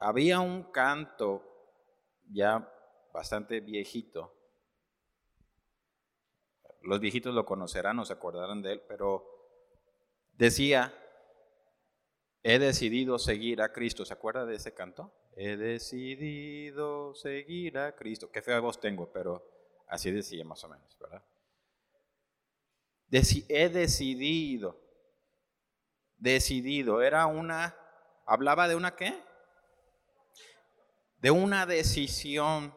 había un canto ya bastante viejito. Los viejitos lo conocerán o se acordarán de él, pero decía, he decidido seguir a Cristo. ¿Se acuerda de ese canto? He decidido seguir a Cristo. Qué fea voz tengo, pero así decía más o menos, ¿verdad? he decidido, decidido, era una, hablaba de una qué? De una decisión,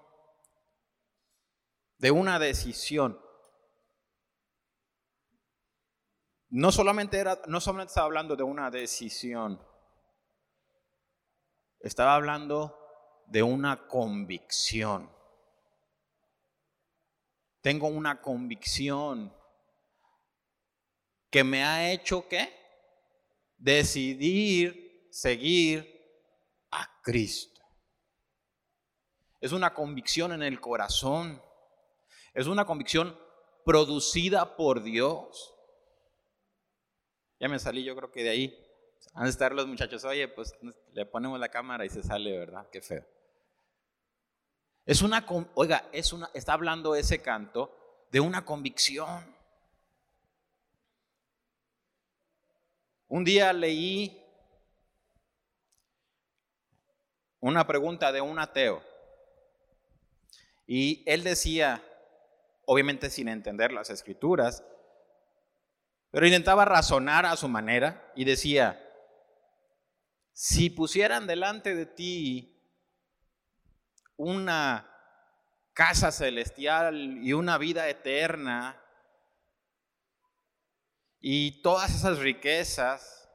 de una decisión. No solamente, era, no solamente estaba hablando de una decisión, estaba hablando de una convicción. Tengo una convicción que me ha hecho qué? Decidir seguir a Cristo. Es una convicción en el corazón. Es una convicción producida por Dios. Ya me salí, yo creo que de ahí. Han de estar los muchachos, oye, pues le ponemos la cámara y se sale, ¿verdad? Qué feo. Es una, oiga, es una, está hablando ese canto de una convicción. Un día leí una pregunta de un ateo y él decía, obviamente sin entender las escrituras, pero intentaba razonar a su manera y decía, si pusieran delante de ti una casa celestial y una vida eterna, y todas esas riquezas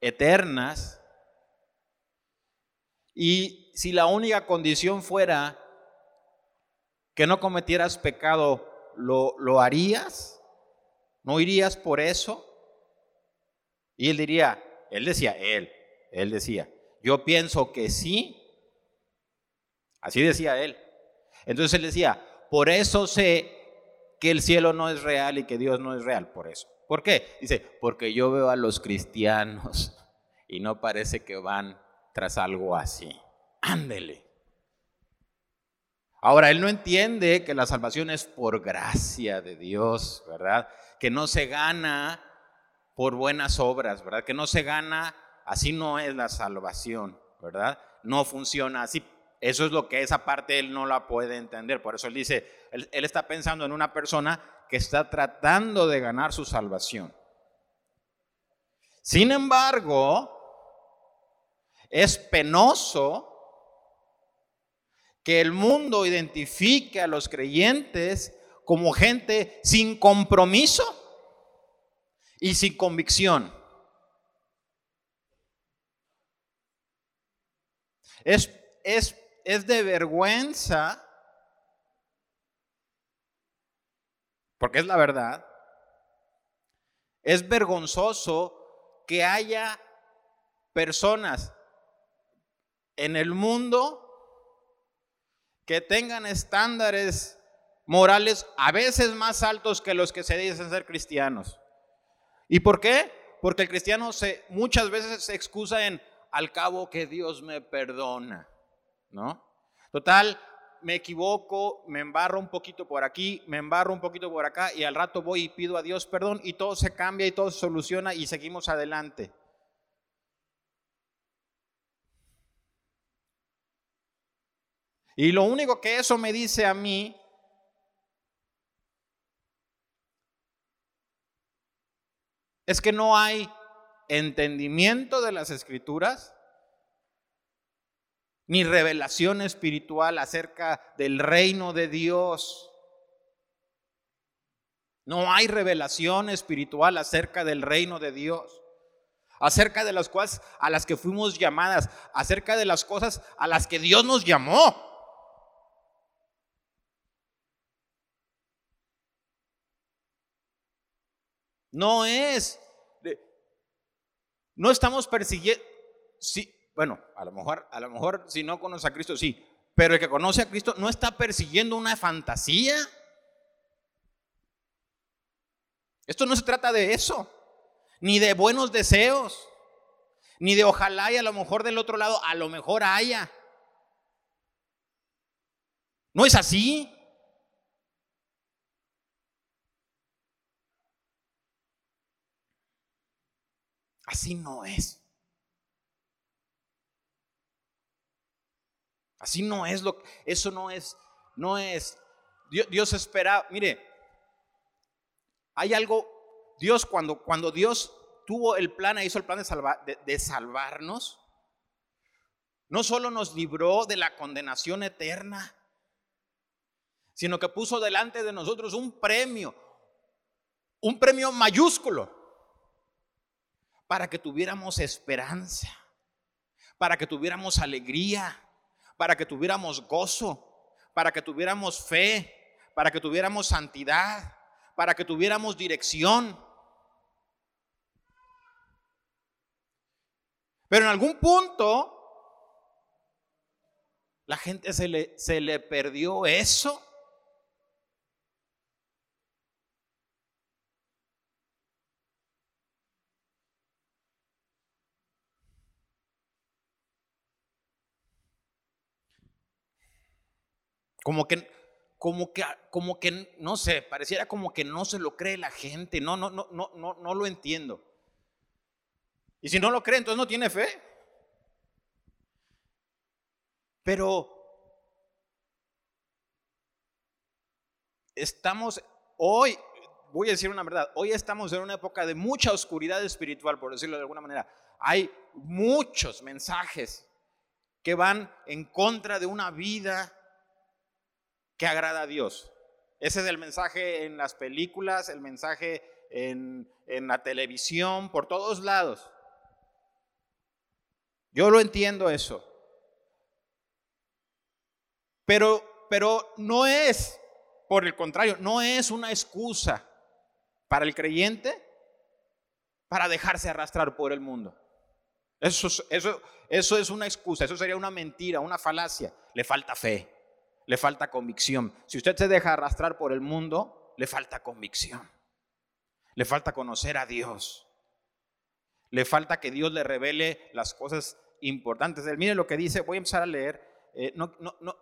eternas, y si la única condición fuera que no cometieras pecado, ¿lo, lo harías? ¿No irías por eso? Y él diría, él decía, él, él decía, yo pienso que sí. Así decía él. Entonces él decía, por eso sé que el cielo no es real y que Dios no es real, por eso. ¿Por qué? Dice, porque yo veo a los cristianos y no parece que van tras algo así. Ándele. Ahora, él no entiende que la salvación es por gracia de Dios, ¿verdad? Que no se gana por buenas obras, ¿verdad? Que no se gana, así no es la salvación, ¿verdad? No funciona así. Eso es lo que esa parte él no la puede entender. Por eso él dice, él, está pensando en una persona que está tratando de ganar su salvación. Sin embargo, es penoso que el mundo identifique a los creyentes como gente sin compromiso y sin convicción. Es, es es de vergüenza, porque es la verdad, es vergonzoso que haya personas en el mundo que tengan estándares morales a veces más altos que los que se dicen ser cristianos. ¿Y por qué? Porque el cristiano se, muchas veces se excusa en al cabo que Dios me perdona. ¿no? Total, me equivoco, me embarro un poquito por aquí, me embarro un poquito por acá y al rato voy y pido a Dios perdón y todo se cambia y todo se soluciona y seguimos adelante. Y lo único que eso me dice a mí es que no hay entendimiento de las escrituras ni revelación espiritual acerca del reino de Dios. No hay revelación espiritual acerca del reino de Dios, acerca de las cosas a las que fuimos llamadas, acerca de las cosas a las que Dios nos llamó. No es, no estamos persiguiendo, sí, bueno, a lo mejor, a lo mejor si no conoce a Cristo, sí, pero el que conoce a Cristo no está persiguiendo una fantasía. Esto no se trata de eso, ni de buenos deseos, Ni de ojalá y a lo mejor del otro lado, a lo mejor haya. ¿No es así? Así no es. Así no es lo eso no es no es Dios, espera, mire, hay algo Dios cuando cuando Dios tuvo el plan, hizo el plan de, salvar, de salvarnos, no solo nos libró de la condenación eterna, sino que puso delante de nosotros un premio, un premio mayúsculo para que tuviéramos esperanza, para que tuviéramos alegría, para que tuviéramos gozo, para que tuviéramos fe, para que tuviéramos santidad, para que tuviéramos dirección. Pero en algún punto la gente se le, se le perdió eso Como que, como que, como que, no sé, pareciera como que no se lo cree la gente. No, no, no, no, no, no lo entiendo. Y si no lo cree, entonces no tiene fe. Pero estamos hoy, voy a decir una verdad, hoy estamos en una época de mucha oscuridad espiritual, por decirlo de alguna manera. Hay muchos mensajes que van en contra de una vida que agrada a Dios. Ese es el mensaje en las películas, el mensaje en, la televisión, por todos lados. Yo lo entiendo eso. Pero, pero no es, por el contrario, no es una excusa para el creyente para dejarse arrastrar por el mundo. Eso, eso, eso es una excusa, eso sería una mentira, una falacia. Le falta fe le falta convicción. Si usted se deja arrastrar por el mundo, le falta convicción. Le falta conocer a Dios. Le falta que Dios le revele las cosas importantes. Mire lo que dice, voy a empezar a leer. Eh, no, no, no.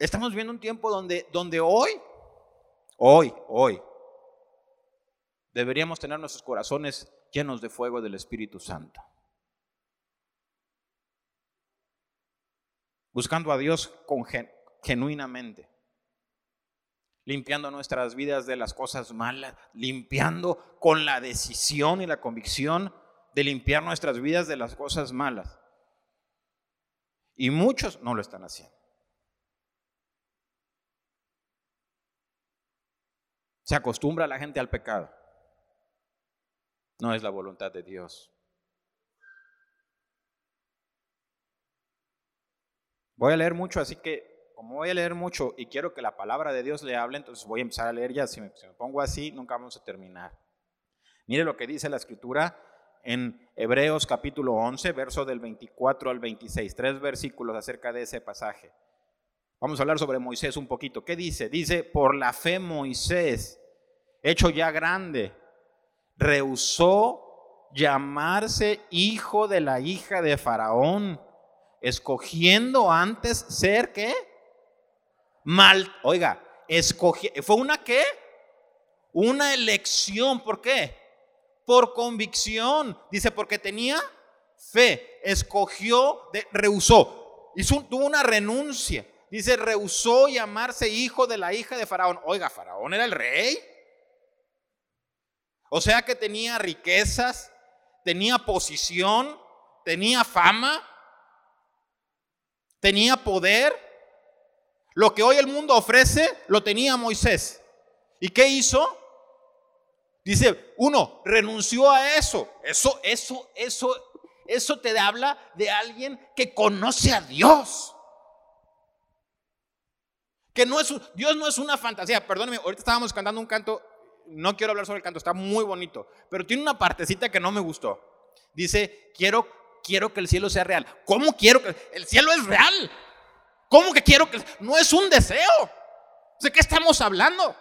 Estamos viendo un tiempo donde, donde hoy, hoy, hoy, deberíamos tener nuestros corazones llenos de fuego del Espíritu Santo. Buscando a Dios genuinamente, limpiando nuestras vidas de las cosas malas, limpiando con la decisión y la convicción de limpiar nuestras vidas de las cosas malas. Y muchos no lo están haciendo. Se acostumbra la gente al pecado. No es la voluntad de Dios. Voy a leer mucho, así que como voy a leer mucho y quiero que la palabra de Dios le hable, entonces voy a empezar a leer ya. Si me, pongo así, nunca vamos a terminar. Mire lo que dice la escritura en Hebreos capítulo 11, verso del 24 al 26. Tres versículos acerca de ese pasaje. Vamos a hablar sobre Moisés un poquito. ¿Qué dice? Dice, por la fe Moisés, hecho ya grande, rehusó llamarse hijo de la hija de Faraón escogiendo antes ser qué? Mal, oiga, escogi, fue una qué? Una elección, ¿por qué? Por convicción, dice, porque tenía fe, escogió, de, rehusó, hizo, tuvo una renuncia, dice, rehusó llamarse hijo de la hija de Faraón. Oiga, Faraón era el rey. O sea que tenía riquezas, tenía posición, tenía fama, tenía poder. Lo que hoy el mundo ofrece, lo tenía Moisés. ¿Y qué hizo? Dice, uno, renunció a eso. Eso, eso, eso, eso te habla de alguien que conoce a Dios. Que no es, Dios no es una fantasía. Perdóneme, ahorita estábamos cantando un canto, no quiero hablar sobre el canto, está muy bonito, pero tiene una partecita que no me gustó. Dice, quiero quiero que el cielo sea real. ¿Cómo quiero que el cielo es real? ¿Cómo que quiero que no es un deseo? ¿De qué estamos hablando?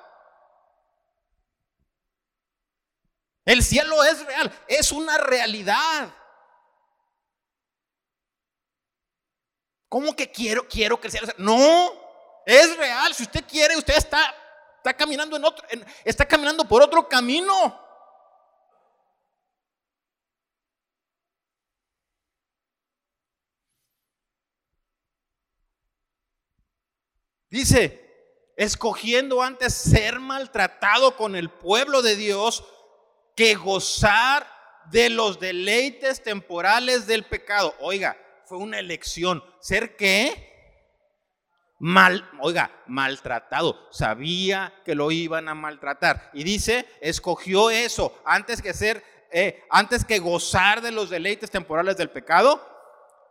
El cielo es real, es una realidad. ¿Cómo que quiero, quiero que el cielo sea? No, es real. Si usted quiere, usted está, está caminando en otro, está caminando por otro camino. Dice, escogiendo antes ser maltratado con el pueblo de Dios que gozar de los deleites temporales del pecado. Oiga, fue una elección. ¿Ser qué? Mal, oiga, maltratado. Sabía que lo iban a maltratar. Y dice, escogió eso antes que ser, eh, antes que gozar de los deleites temporales del pecado,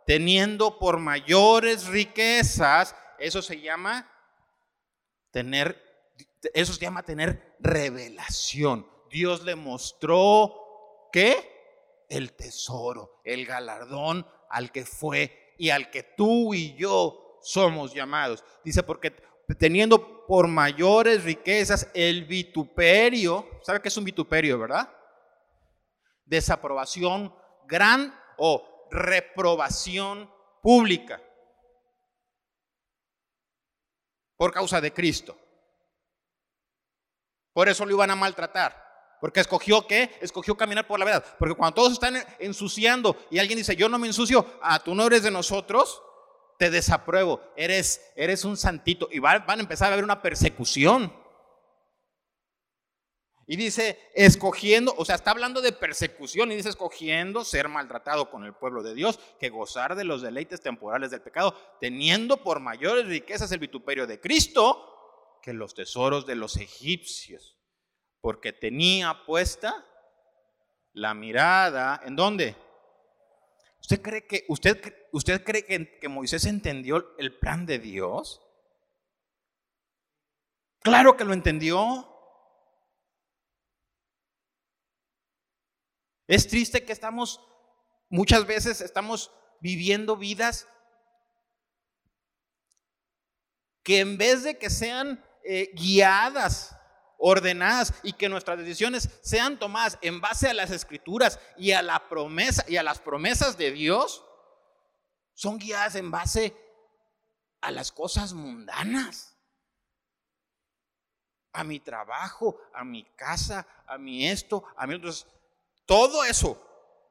teniendo por mayores riquezas eso se llama tener, eso se llama tener revelación. Dios le mostró que el tesoro, el galardón al que fue y al que tú y yo somos llamados. Dice, porque teniendo por mayores riquezas el vituperio, ¿sabe qué es un vituperio, verdad? Desaprobación gran o reprobación pública. Por causa de Cristo. Por eso lo iban a maltratar. Porque escogió qué? Escogió caminar por la verdad. Porque cuando todos están ensuciando y alguien dice, yo no me ensucio, ah, tú no eres de nosotros, te desapruebo, eres, eres un santito. Y van, van a empezar a haber una persecución. Y dice, escogiendo, o sea, está hablando de persecución y dice, escogiendo ser maltratado con el pueblo de Dios, que gozar de los deleites temporales del pecado, teniendo por mayores riquezas el vituperio de Cristo que los tesoros de los egipcios, porque tenía puesta la mirada, ¿en dónde? ¿Usted cree que, usted, usted cree que, que Moisés entendió el plan de Dios? Claro que lo entendió. Es triste que estamos, muchas veces estamos viviendo vidas que en vez de que sean eh, guiadas, ordenadas y que nuestras decisiones sean tomadas en base a las escrituras y a la promesa y a las promesas de Dios, son guiadas en base a las cosas mundanas. A mi trabajo, a mi casa, a mi esto, a mi otros. Todo eso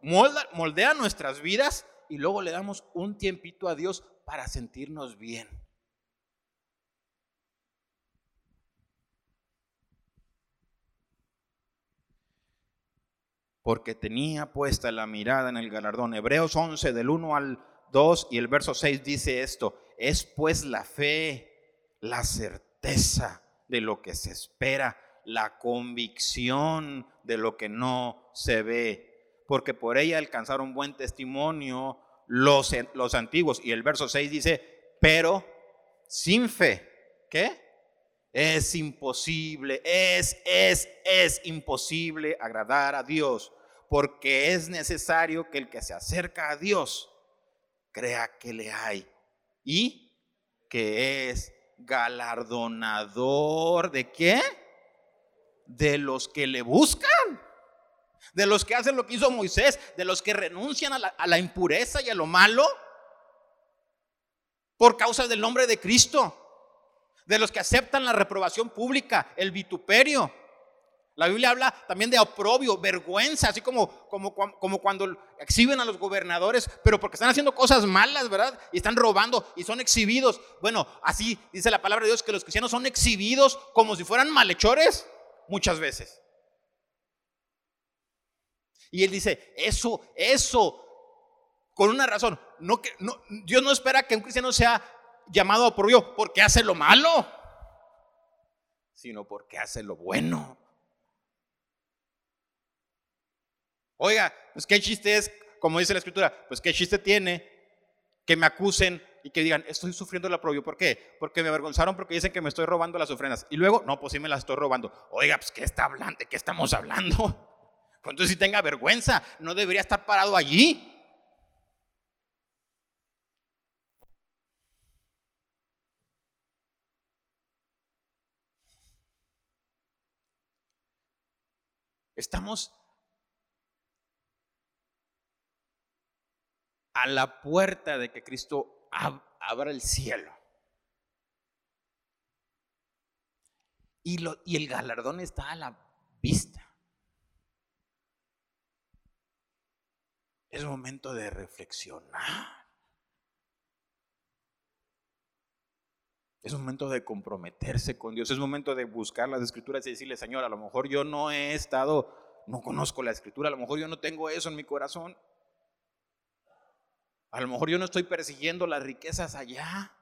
moldea nuestras vidas y luego le damos un tiempito a Dios para sentirnos bien. Porque tenía puesta la mirada en el galardón. Hebreos 11 del 1 al 2 y el verso 6 dice esto. Es pues la fe, la certeza de lo que se espera la convicción de lo que no se ve, porque por ella alcanzaron buen testimonio los, los antiguos. Y el verso 6 dice, pero sin fe, ¿qué? Es imposible, es, es, es imposible agradar a Dios, porque es necesario que el que se acerca a Dios crea que le hay y que es galardonador de qué? De los que le buscan, de los que hacen lo que hizo Moisés, de los que renuncian a la, impureza y a lo malo por causa del nombre de Cristo, de los que aceptan la reprobación pública, el vituperio. La Biblia habla también de oprobio, vergüenza, así como, como, como, cuando exhiben a los gobernadores, pero porque están haciendo cosas malas, ¿verdad? Y están robando y son exhibidos. Bueno, así dice la palabra de Dios que los cristianos son exhibidos como si fueran malhechores muchas veces. Y él dice, eso, eso, con una razón. No, que, no, Dios no espera que un cristiano sea llamado a por porque hace lo malo, sino porque hace lo bueno. Oiga, pues qué chiste es, como dice la escritura, pues qué chiste tiene que me acusen y que digan, estoy sufriendo el aprobio. ¿Por qué? Porque me avergonzaron porque dicen que me estoy robando las ofrendas. Y luego, no, pues sí me las estoy robando. Oiga, pues ¿qué está hablando? ¿De qué estamos hablando? Pues entonces si tenga vergüenza, no debería estar parado allí. Estamos a la puerta de que Cristo abra el cielo. Y, lo, y el galardón está a la vista. Es momento de reflexionar. Es momento de comprometerse con Dios. Es momento de buscar las escrituras y decirle, Señor, a lo mejor yo no he estado, no conozco la escritura, a lo mejor yo no tengo eso en mi corazón. A lo mejor yo no estoy persiguiendo las riquezas allá.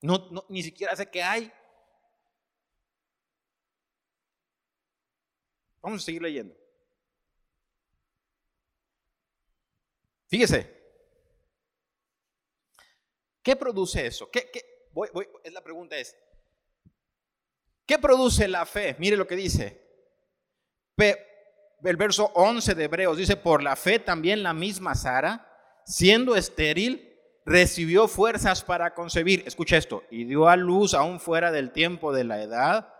No, ni siquiera sé qué hay. Vamos a seguir leyendo. Fíjese. ¿Qué produce eso? ¿Qué, es la pregunta es, ¿qué produce la fe? Mire lo que dice. El verso 11 de Hebreos dice, por la fe también la misma Sara, siendo estéril, recibió fuerzas para concebir. Escucha esto, y dio a luz aún fuera del tiempo de la edad.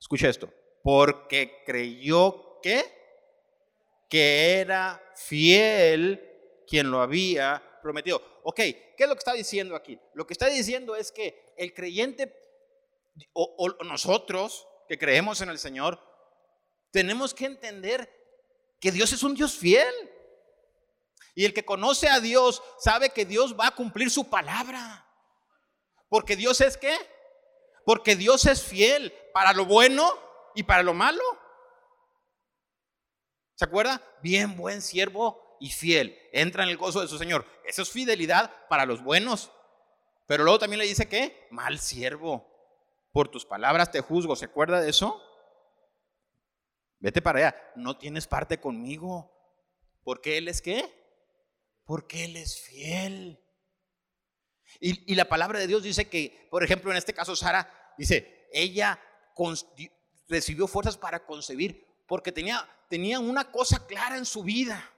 Escucha esto, porque creyó que, que era fiel quien lo había prometido. Ok, ¿qué es lo que está diciendo aquí? Lo que está diciendo es que el creyente o, nosotros que creemos en el Señor, tenemos que entender que Dios es un Dios fiel. Y el que conoce a Dios sabe que Dios va a cumplir su palabra. Porque Dios es qué? Porque Dios es fiel para lo bueno y para lo malo. ¿Se acuerda? Bien, buen siervo y fiel. Entra en el gozo de su Señor. Eso es fidelidad para los buenos. Pero luego también le dice que, mal siervo, por tus palabras te juzgo. ¿Se acuerda de eso? Vete para allá. No tienes parte conmigo. Porque Él es qué? Porque Él es fiel. Y, la palabra de Dios dice que, por ejemplo, en este caso Sara, dice, ella recibió fuerzas para concebir porque tenía, tenía una cosa clara en su vida.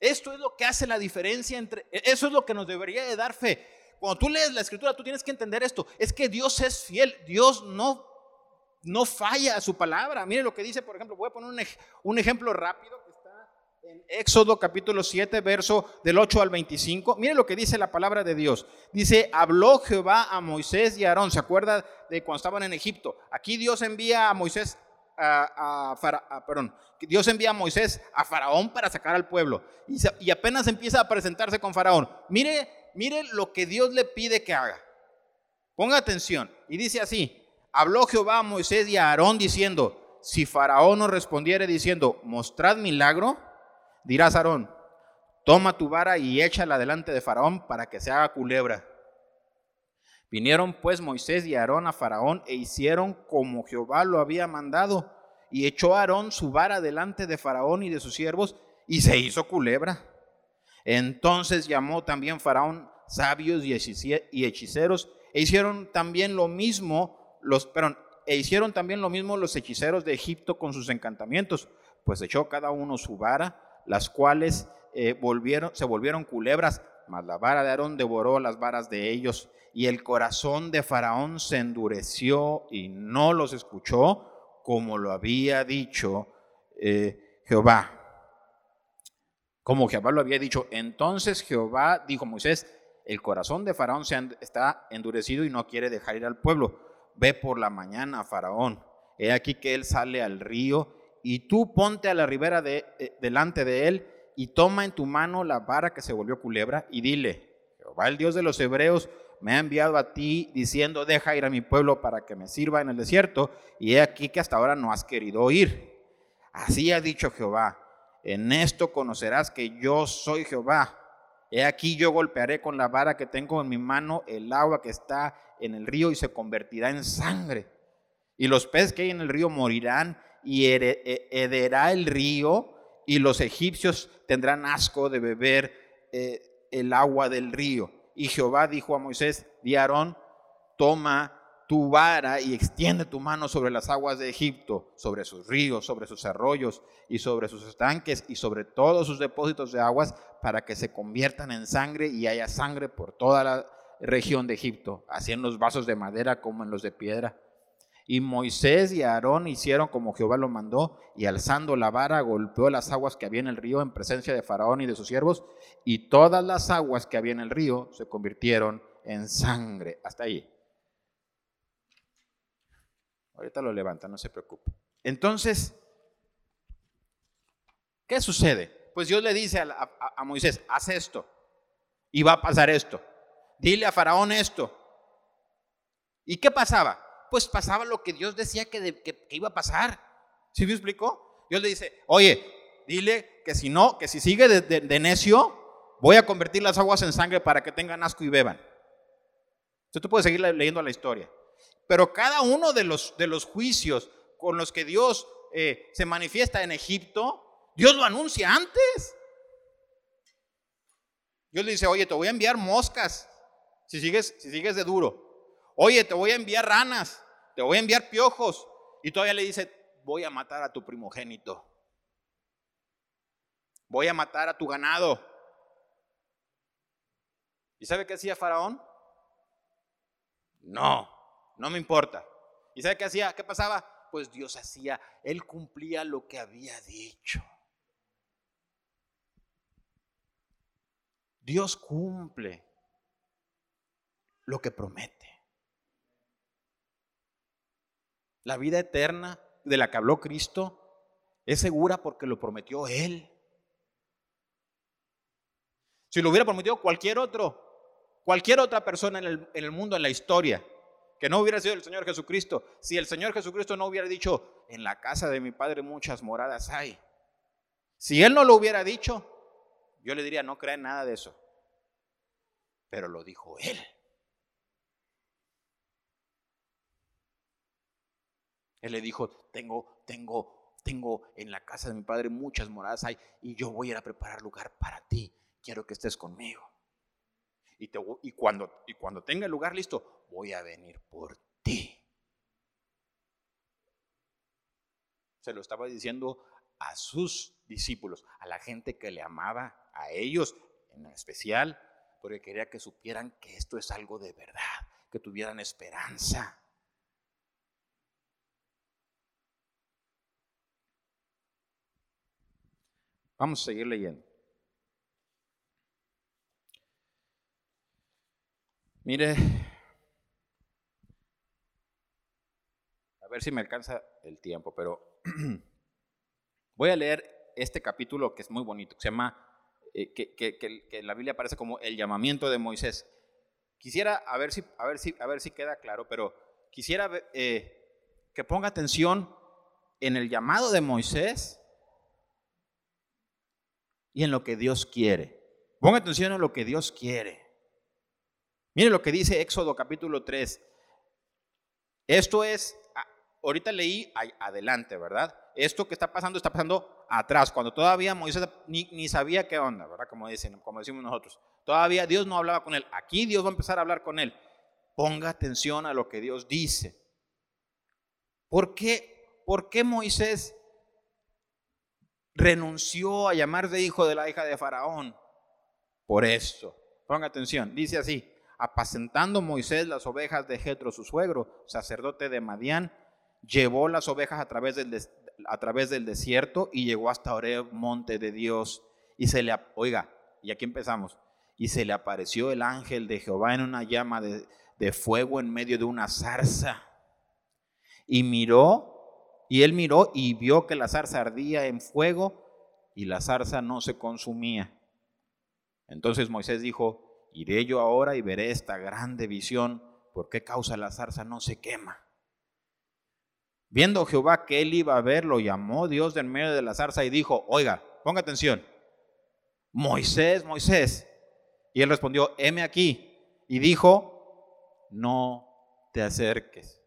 Esto es lo que hace la diferencia entre, eso es lo que nos debería de dar fe. Cuando tú lees la escritura, tú tienes que entender esto, es que Dios es fiel, Dios no, no falla a su palabra. Mire lo que dice, por ejemplo, voy a poner un, ejemplo rápido que está en Éxodo capítulo 7, verso del 8 al 25. Mire lo que dice la palabra de Dios. Dice, habló Jehová a Moisés y a Aarón, ¿se acuerda de cuando estaban en Egipto? Aquí Dios envía a Moisés a, perdón, Dios envía a Moisés a Faraón para sacar al pueblo. Y, apenas empieza a presentarse con Faraón. Mire, mire lo que Dios le pide que haga. Ponga atención. Y dice así, habló Jehová a Moisés y a Aarón diciendo, si Faraón no respondiere diciendo, mostrad milagro, dirás Aarón, toma tu vara y échala delante de Faraón para que se haga culebra. Vinieron pues Moisés y Aarón a Faraón e hicieron como Jehová lo había mandado. Y echó Aarón su vara delante de Faraón y de sus siervos y se hizo culebra. Entonces llamó también Faraón sabios y hechiceros e hicieron también lo mismo e hicieron también lo mismo los hechiceros de Egipto con sus encantamientos, pues echó cada uno su vara, las cuales eh, se volvieron culebras, mas la vara de Aarón devoró las varas de ellos y el corazón de Faraón se endureció y no los escuchó como lo había dicho eh, Jehová. Como Jehová lo había dicho. Entonces Jehová dijo a Moisés, el corazón de Faraón se está endurecido y no quiere dejar ir al pueblo. Ve por la mañana, Faraón. He aquí que él sale al río y tú ponte a la ribera de, eh, delante de él y toma en tu mano la vara que se volvió culebra y dile, Jehová el Dios de los hebreos me ha enviado a ti diciendo, deja ir a mi pueblo para que me sirva en el desierto, y he aquí que hasta ahora no has querido ir. Así ha dicho Jehová, en esto conocerás que yo soy Jehová. He aquí yo golpearé con la vara que tengo en mi mano el agua que está en el río y se convertirá en sangre. Y los peces que hay en el río morirán y hederá el río y los egipcios tendrán asco de beber eh, el agua del río. Y Jehová dijo a Moisés, di Aarón, toma tu vara y extiende tu mano sobre las aguas de Egipto, sobre sus ríos, sobre sus arroyos y sobre sus estanques y sobre todos sus depósitos de aguas para que se conviertan en sangre y haya sangre por toda la región de Egipto, así en los vasos de madera como en los de piedra. Y Moisés y Aarón hicieron como Jehová lo mandó, y alzando la vara golpeó las aguas que había en el río en presencia de Faraón y de sus siervos, y todas las aguas que había en el río se convirtieron en sangre. Hasta ahí. Ahorita lo levanta, no se preocupe. Entonces, ¿qué sucede? Pues Dios le dice a, Moisés, haz esto, y va a pasar esto. Dile a Faraón esto. ¿Y qué pasaba? pues pasaba lo que Dios decía que, iba a pasar. ¿Sí me explicó? Dios le dice, oye, dile que si no, que si sigue de, necio, voy a convertir las aguas en sangre para que tengan asco y beban. Entonces tú puedes seguir leyendo la historia. Pero cada uno de los, de los juicios con los que Dios eh, se manifiesta en Egipto, Dios lo anuncia antes. Dios le dice, oye, te voy a enviar moscas si sigues, si sigues de duro. Oye, te voy a enviar ranas, te voy a enviar piojos. Y todavía le dice, voy a matar a tu primogénito. Voy a matar a tu ganado. ¿Y sabe qué hacía Faraón? No, no me importa. ¿Y sabe qué hacía? ¿Qué pasaba? Pues Dios hacía, Él cumplía lo que había dicho. Dios cumple lo que promete. La vida eterna de la que habló Cristo es segura porque lo prometió Él. Si lo hubiera prometido cualquier otro, cualquier otra persona en el, en el, mundo, en la historia, que no hubiera sido el Señor Jesucristo, si el Señor Jesucristo no hubiera dicho, en la casa de mi Padre muchas moradas hay, si Él no lo hubiera dicho, yo le diría, no crea en nada de eso. Pero lo dijo Él. Él le dijo, tengo, tengo, tengo en la casa de mi padre muchas moradas hay y yo voy a ir a preparar lugar para ti. Quiero que estés conmigo. Y, cuando, y cuando tenga el lugar listo, voy a venir por ti. Se lo estaba diciendo a sus discípulos, a la gente que le amaba, a ellos en especial, porque quería que supieran que esto es algo de verdad, que tuvieran esperanza. Vamos a seguir leyendo. Mire, a ver si me alcanza el tiempo, pero voy a leer este capítulo que es muy bonito, que se llama, eh, que, en la Biblia aparece como el llamamiento de Moisés. Quisiera, a ver si, a ver si, a ver si queda claro, pero quisiera eh, que ponga atención en el llamado de Moisés y en lo que Dios quiere. Ponga atención en lo que Dios quiere. Mire lo que dice Éxodo capítulo 3. Esto es, ah, ahorita leí adelante, ¿verdad? Esto que está pasando está pasando atrás, cuando todavía Moisés ni, ni sabía qué onda, ¿verdad? Como, dicen, como decimos nosotros. Todavía Dios no hablaba con él. Aquí Dios va a empezar a hablar con él. Ponga atención a lo que Dios dice. ¿Por qué, por qué Moisés renunció a llamarse hijo de la hija de Faraón. Por eso, ponga atención, dice así, apacentando Moisés las ovejas de Jetro, su suegro, sacerdote de Madián, llevó las ovejas a través del, a través del desierto y llegó hasta Oreb, monte de Dios, y se le, oiga, y aquí empezamos, y se le apareció el ángel de Jehová en una llama de, de fuego en medio de una zarza, y miró y él miró y vio que la zarza ardía en fuego y la zarza no se consumía. Entonces Moisés dijo, iré yo ahora y veré esta grande visión, ¿por qué causa la zarza no se quema? Viendo Jehová que él iba a ver, lo llamó Dios del medio de la zarza y dijo, oiga, ponga atención, Moisés, Moisés. Y él respondió, heme aquí. Y dijo, no te acerques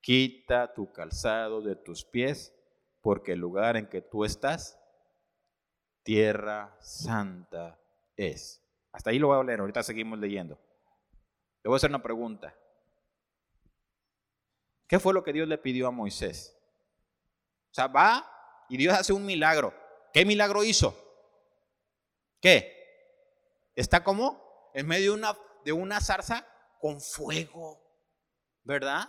Quita tu calzado de tus pies, porque el lugar en que tú estás, tierra santa es. Hasta ahí lo voy a leer, ahorita seguimos leyendo. Le voy a hacer una pregunta. ¿Qué fue lo que Dios le pidió a Moisés? O sea, va y Dios hace un milagro. ¿Qué milagro hizo? ¿Qué? Está como en medio de una, de una zarza con fuego, ¿verdad?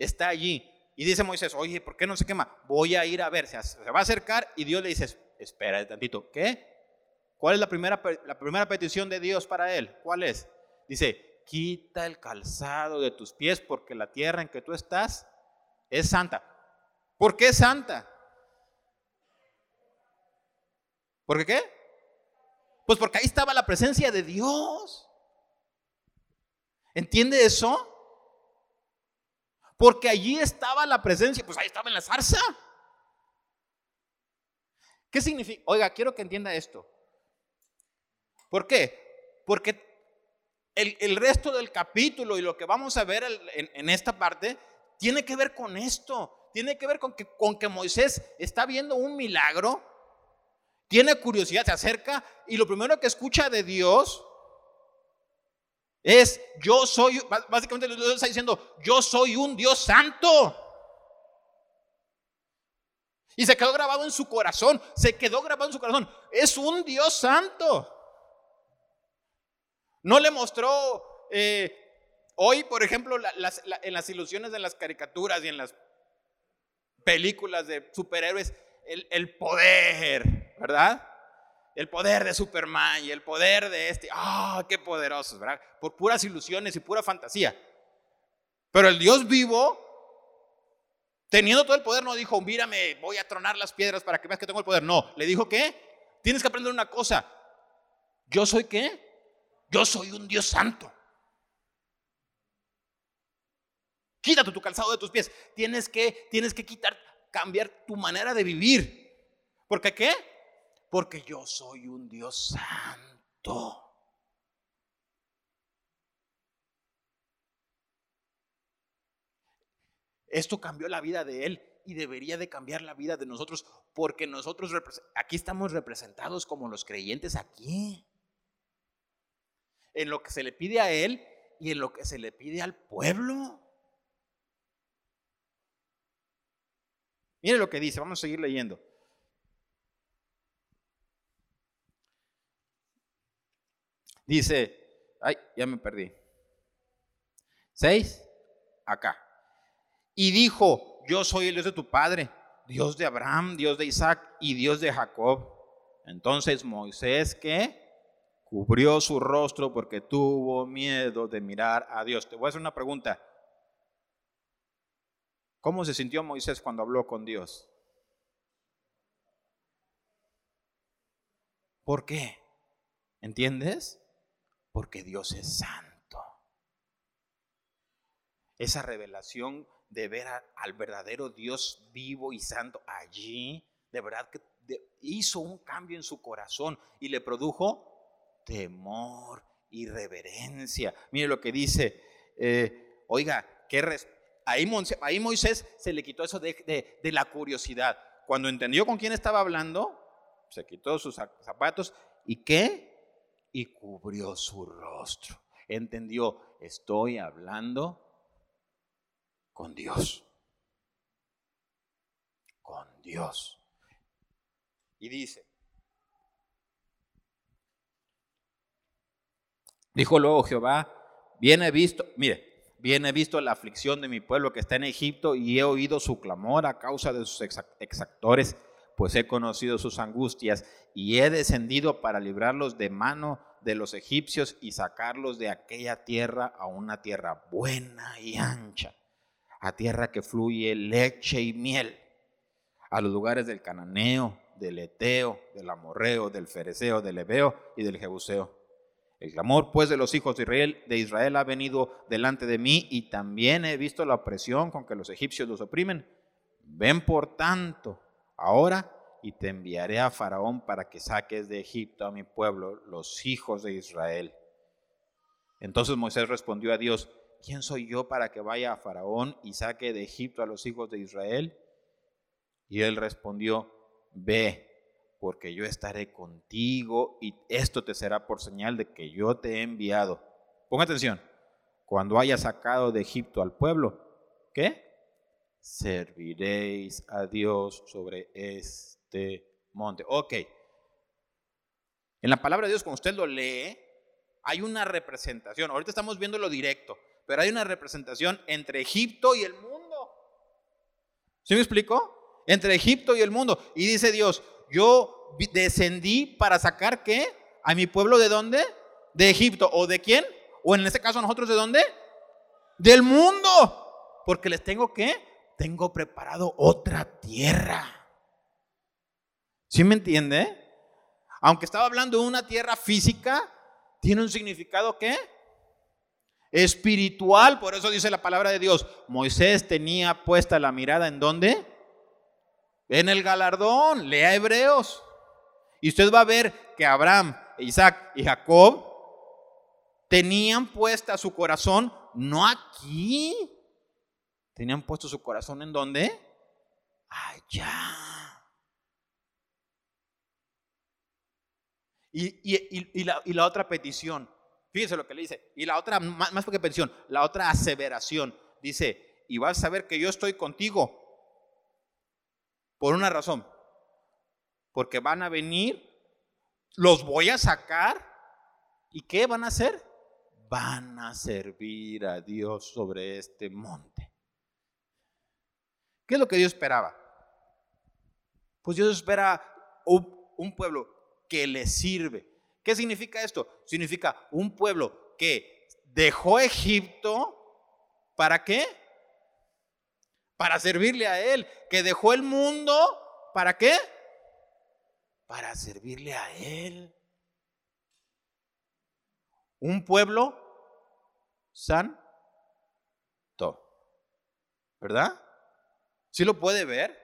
está allí. Y dice Moisés, oye, ¿por qué no se quema? Voy a ir a ver. Se va a acercar y Dios le dice, espera tantito, ¿qué? ¿Cuál es la primera, la primera petición de Dios para él? ¿Cuál es? Dice, quita el calzado de tus pies porque la tierra en que tú estás es santa. ¿Por qué es santa? ¿Por qué Pues porque ahí estaba la presencia de Dios. ¿Entiende eso? Porque allí estaba la presencia, pues ahí estaba en la zarza. ¿Qué significa? Oiga, quiero que entienda esto. ¿Por qué? Porque el, resto del capítulo y lo que vamos a ver en, esta parte tiene que ver con esto. Tiene que ver con que, con que Moisés está viendo un milagro, tiene curiosidad, se acerca y lo primero que escucha de Dios es, yo soy, básicamente Dios está diciendo, yo soy un Dios santo. Y se quedó grabado en su corazón, se quedó grabado en su corazón. Es un Dios santo. No le mostró eh, hoy, por ejemplo, en las ilusiones de las caricaturas y en las películas de superhéroes, el, poder, ¿verdad? el poder de Superman y el poder de este, ah, qué poderosos, ¿verdad? Por puras ilusiones y pura fantasía. Pero el Dios vivo, teniendo todo el poder, no dijo, mírame, voy a tronar las piedras para que veas que tengo el poder. No, le dijo que tienes que aprender una cosa. ¿Yo soy qué? Yo soy un Dios santo. Quítate tu calzado de tus pies. Tienes que, tienes que quitar, cambiar tu manera de vivir. ¿Porque qué? porque yo soy un Dios santo. Esto cambió la vida de él y debería de cambiar la vida de nosotros porque nosotros aquí estamos representados como los creyentes aquí. En lo que se le pide a él y en lo que se le pide al pueblo. Mire lo que dice, vamos a seguir leyendo. Dice, ay, ya me perdí. Seis, acá. Y dijo, yo soy el Dios de tu padre, Dios de Abraham, Dios de Isaac y Dios de Jacob. Entonces Moisés, ¿qué? Cubrió su rostro porque tuvo miedo de mirar a Dios. Te voy a hacer una pregunta. ¿Cómo se sintió Moisés cuando habló con Dios? ¿Por qué? ¿Entiendes? Porque Dios es santo. Esa revelación de ver al verdadero Dios vivo y santo allí, de verdad que hizo un cambio en su corazón y le produjo temor y reverencia. Mire lo que dice, eh, oiga, qué ahí, Moisés se le quitó eso de, de la curiosidad. Cuando entendió con quién estaba hablando, se quitó sus zapatos y qué? y cubrió su rostro. Entendió, estoy hablando con Dios. Con Dios. Y dice, dijo luego Jehová, bien he visto, mire, bien he visto la aflicción de mi pueblo que está en Egipto y he oído su clamor a causa de sus exactores pues he conocido sus angustias y he descendido para librarlos de mano de los egipcios y sacarlos de aquella tierra a una tierra buena y ancha, a tierra que fluye leche y miel, a los lugares del cananeo, del eteo, del amorreo, del fereceo, del ebeo y del jebuseo. El clamor pues de los hijos de Israel, de Israel ha venido delante de mí y también he visto la opresión con que los egipcios los oprimen. Ven por tanto ahora y te enviaré a Faraón para que saques de Egipto a mi pueblo, los hijos de Israel. Entonces Moisés respondió a Dios, ¿quién soy yo para que vaya a Faraón y saque de Egipto a los hijos de Israel? Y él respondió, ve, porque yo estaré contigo y esto te será por señal de que yo te he enviado. Ponga atención, cuando haya sacado de Egipto al pueblo, ¿qué? serviréis a Dios sobre este monte. Ok. En la palabra de Dios, cuando usted lo lee, hay una representación. Ahorita estamos viendo lo directo, pero hay una representación entre Egipto y el mundo. ¿Sí me explico? Entre Egipto y el mundo. Y dice Dios, yo descendí para sacar qué? A mi pueblo de dónde? De Egipto. ¿O de quién? O en este caso nosotros de dónde? Del mundo. Porque les tengo que, tengo preparado otra tierra. ¿Sí me entiende? Aunque estaba hablando de una tierra física, tiene un significado ¿qué? espiritual. Por eso dice la palabra de Dios. Moisés tenía puesta la mirada en dónde? En el galardón. Lea Hebreos. Y usted va a ver que Abraham, Isaac y Jacob tenían puesta su corazón no aquí. Tenían puesto su corazón en dónde? Allá. Y, la, otra petición, fíjese lo que le dice, y la otra, más, más que petición, la otra aseveración, dice, y vas a saber que yo estoy contigo por una razón, porque van a venir, los voy a sacar, ¿y qué van a hacer? Van a servir a Dios sobre este monte. ¿Qué es lo que Dios esperaba? Pues Dios espera un pueblo que le sirve. ¿Qué significa esto? Significa un pueblo que dejó Egipto, ¿para qué? Para servirle a Él. Que dejó el mundo, ¿para qué? Para servirle a Él. Un pueblo santo. ¿Verdad? ¿Sí lo puede ver?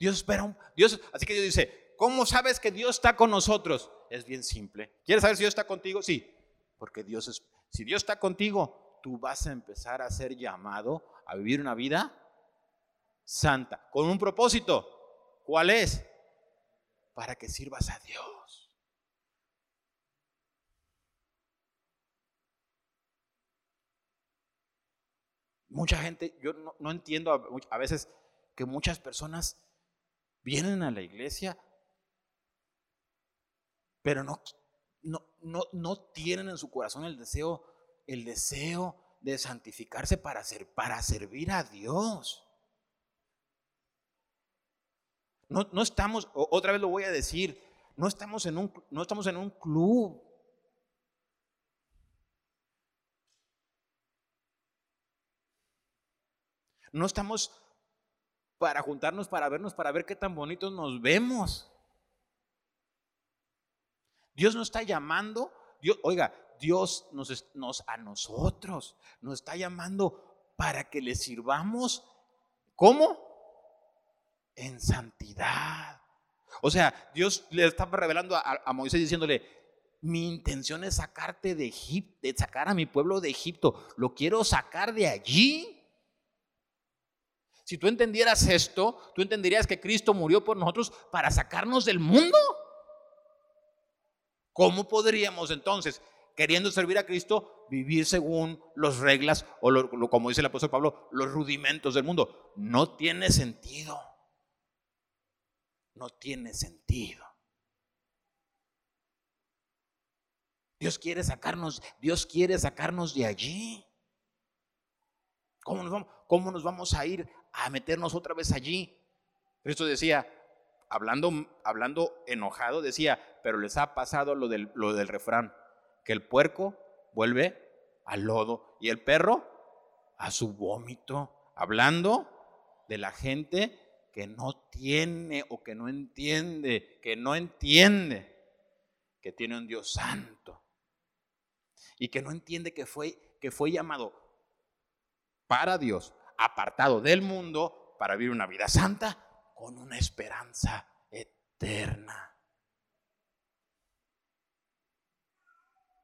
Dios espera un... Dios, así que Dios dice, ¿Cómo sabes que Dios está con nosotros? Es bien simple. ¿Quieres saber si Dios está contigo? Sí, porque Dios es, si Dios está contigo, tú vas a empezar a ser llamado a vivir una vida santa, con un propósito. ¿Cuál es? Para que sirvas a Dios. Mucha gente, yo no, entiendo a veces que muchas personas vienen a la iglesia pero no, no, no, tienen en su corazón el deseo, el deseo de santificarse para, ser, para servir a Dios. No, no, estamos, otra vez lo voy a decir, no estamos en un, no estamos en un club. No estamos para juntarnos, para vernos, para ver qué tan bonitos nos vemos. Dios nos está llamando, Dios, oiga, Dios nos, nos, a nosotros nos está llamando para que le sirvamos. ¿Cómo? En santidad. O sea, Dios le estaba revelando a, Moisés diciéndole, mi intención es sacarte de Egipto, de sacar a mi pueblo de Egipto. Lo quiero sacar de allí. Si tú entendieras esto, tú entenderías que Cristo murió por nosotros para sacarnos del mundo. ¿Cómo podríamos entonces, queriendo servir a Cristo, vivir según las reglas o como dice el apóstol Pablo, los rudimentos del mundo? No tiene sentido. No tiene sentido. Dios quiere sacarnos, Dios quiere sacarnos de allí. ¿Cómo nos, vamos, ¿Cómo nos vamos a ir a meternos otra vez allí? Cristo decía, hablando, hablando enojado, decía, pero les ha pasado lo del, lo del refrán, que el puerco vuelve al lodo y el perro a su vómito, hablando de la gente que no tiene o que no entiende, que no entiende que tiene un Dios santo y que no entiende que fue, que fue llamado para Dios, apartado del mundo, para vivir una vida santa con una esperanza eterna.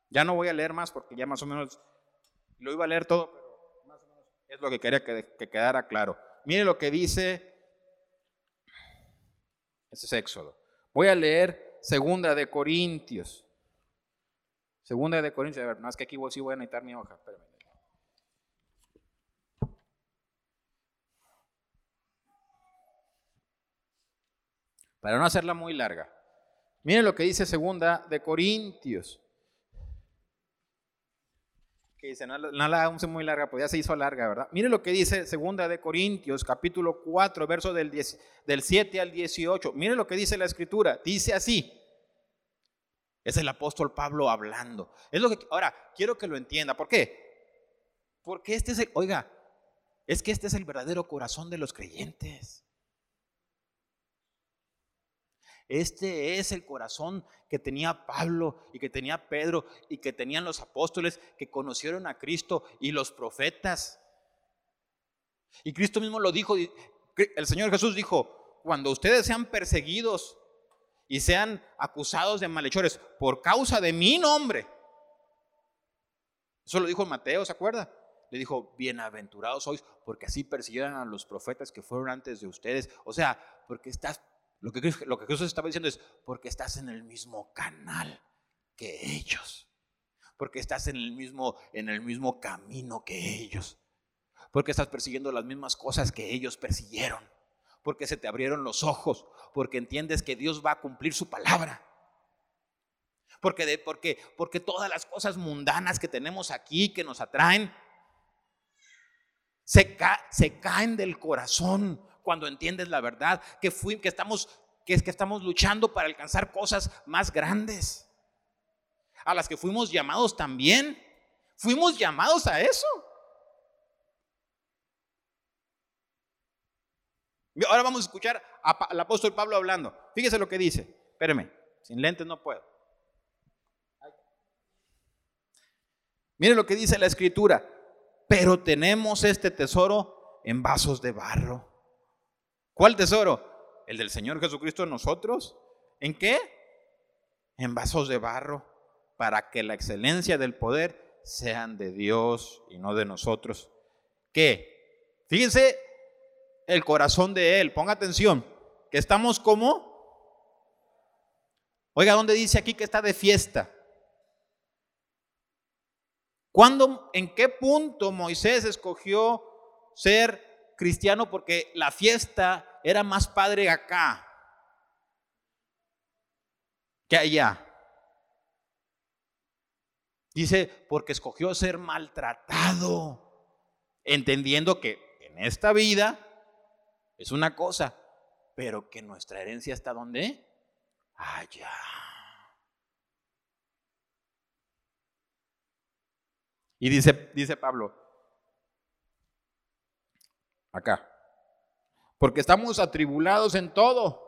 Ya no voy a leer más porque ya más o menos lo iba a leer todo, pero más o menos es lo que quería que, quedara claro. Mire lo que dice, ese es Éxodo. Voy a leer Segunda de Corintios. Segunda de Corintios, a ver, más que aquí sí voy a necesitar mi hoja, espérame. Para no hacerla muy larga. Miren lo que dice segunda de Corintios. Que dice, no, la hagamos muy larga, pues ya se hizo larga, ¿verdad? Mire lo que dice segunda de Corintios, capítulo 4, verso del, del 7 al 18. Mire lo que dice la escritura. Dice así. Es el apóstol Pablo hablando. Es lo que ahora quiero que lo entienda. ¿Por qué? Porque este es el, oiga, es que este es el verdadero corazón de los creyentes. Este es el corazón que tenía Pablo y que tenía Pedro y que tenían los apóstoles que conocieron a Cristo y los profetas. Y Cristo mismo lo dijo, el Señor Jesús dijo, cuando ustedes sean perseguidos y sean acusados de malhechores por causa de mi nombre, eso lo dijo Mateo, ¿se acuerda? Le dijo, bienaventurados sois porque así persiguieron a los profetas que fueron antes de ustedes. O sea, porque estás lo que, lo que Jesús estaba diciendo es, porque estás en el mismo canal que ellos. Porque estás en el mismo, en el mismo camino que ellos. Porque estás persiguiendo las mismas cosas que ellos persiguieron. Porque se te abrieron los ojos. Porque entiendes que Dios va a cumplir su palabra. Porque, de, porque, porque todas las cosas mundanas que tenemos aquí, que nos atraen, se, se caen del corazón cuando entiendes la verdad, que, que, estamos, que, es que estamos luchando para alcanzar cosas más grandes, a las que fuimos llamados también. Fuimos llamados a eso. Ahora vamos a escuchar al apóstol Pablo hablando. Fíjese lo que dice. Espéreme, sin lentes no puedo. Mire lo que dice la escritura. Pero tenemos este tesoro en vasos de barro ¿Cuál tesoro? El del Señor Jesucristo en nosotros. ¿En qué? En vasos de barro, para que la excelencia del poder sean de Dios y no de nosotros. ¿Qué? Fíjense el corazón de Él, ponga atención, que estamos como... Oiga, ¿dónde dice aquí que está de fiesta? ¿Cuándo, en qué punto Moisés escogió ser cristiano? Porque la fiesta era más padre acá que allá. Dice, porque escogió ser maltratado, entendiendo que en esta vida es una cosa, pero que nuestra herencia está donde? Allá. Y dice, dice Pablo, acá, porque estamos atribulados en todo,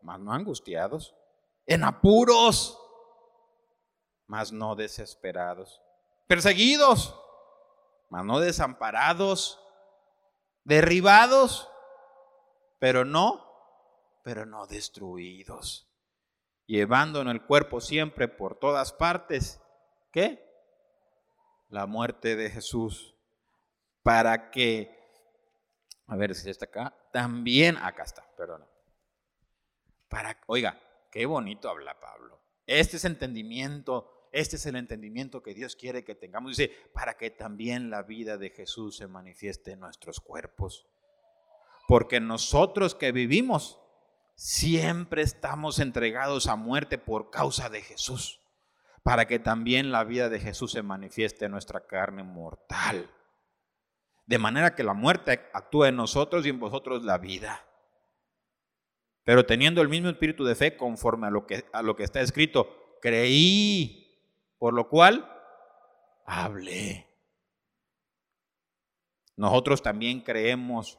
mas no angustiados, en apuros, mas no desesperados, perseguidos, mas no desamparados, derribados, pero no, pero no destruidos, llevando en el cuerpo siempre por todas partes, ¿qué? La muerte de Jesús, para que a ver si está acá. También acá está, perdón. Para, oiga, qué bonito habla Pablo. Este es entendimiento, este es el entendimiento que Dios quiere que tengamos. Dice, para que también la vida de Jesús se manifieste en nuestros cuerpos. Porque nosotros que vivimos siempre estamos entregados a muerte por causa de Jesús. Para que también la vida de Jesús se manifieste en nuestra carne mortal de manera que la muerte actúe en nosotros y en vosotros la vida. Pero teniendo el mismo espíritu de fe conforme a lo que, a lo que está escrito, creí, por lo cual hablé. Nosotros también creemos,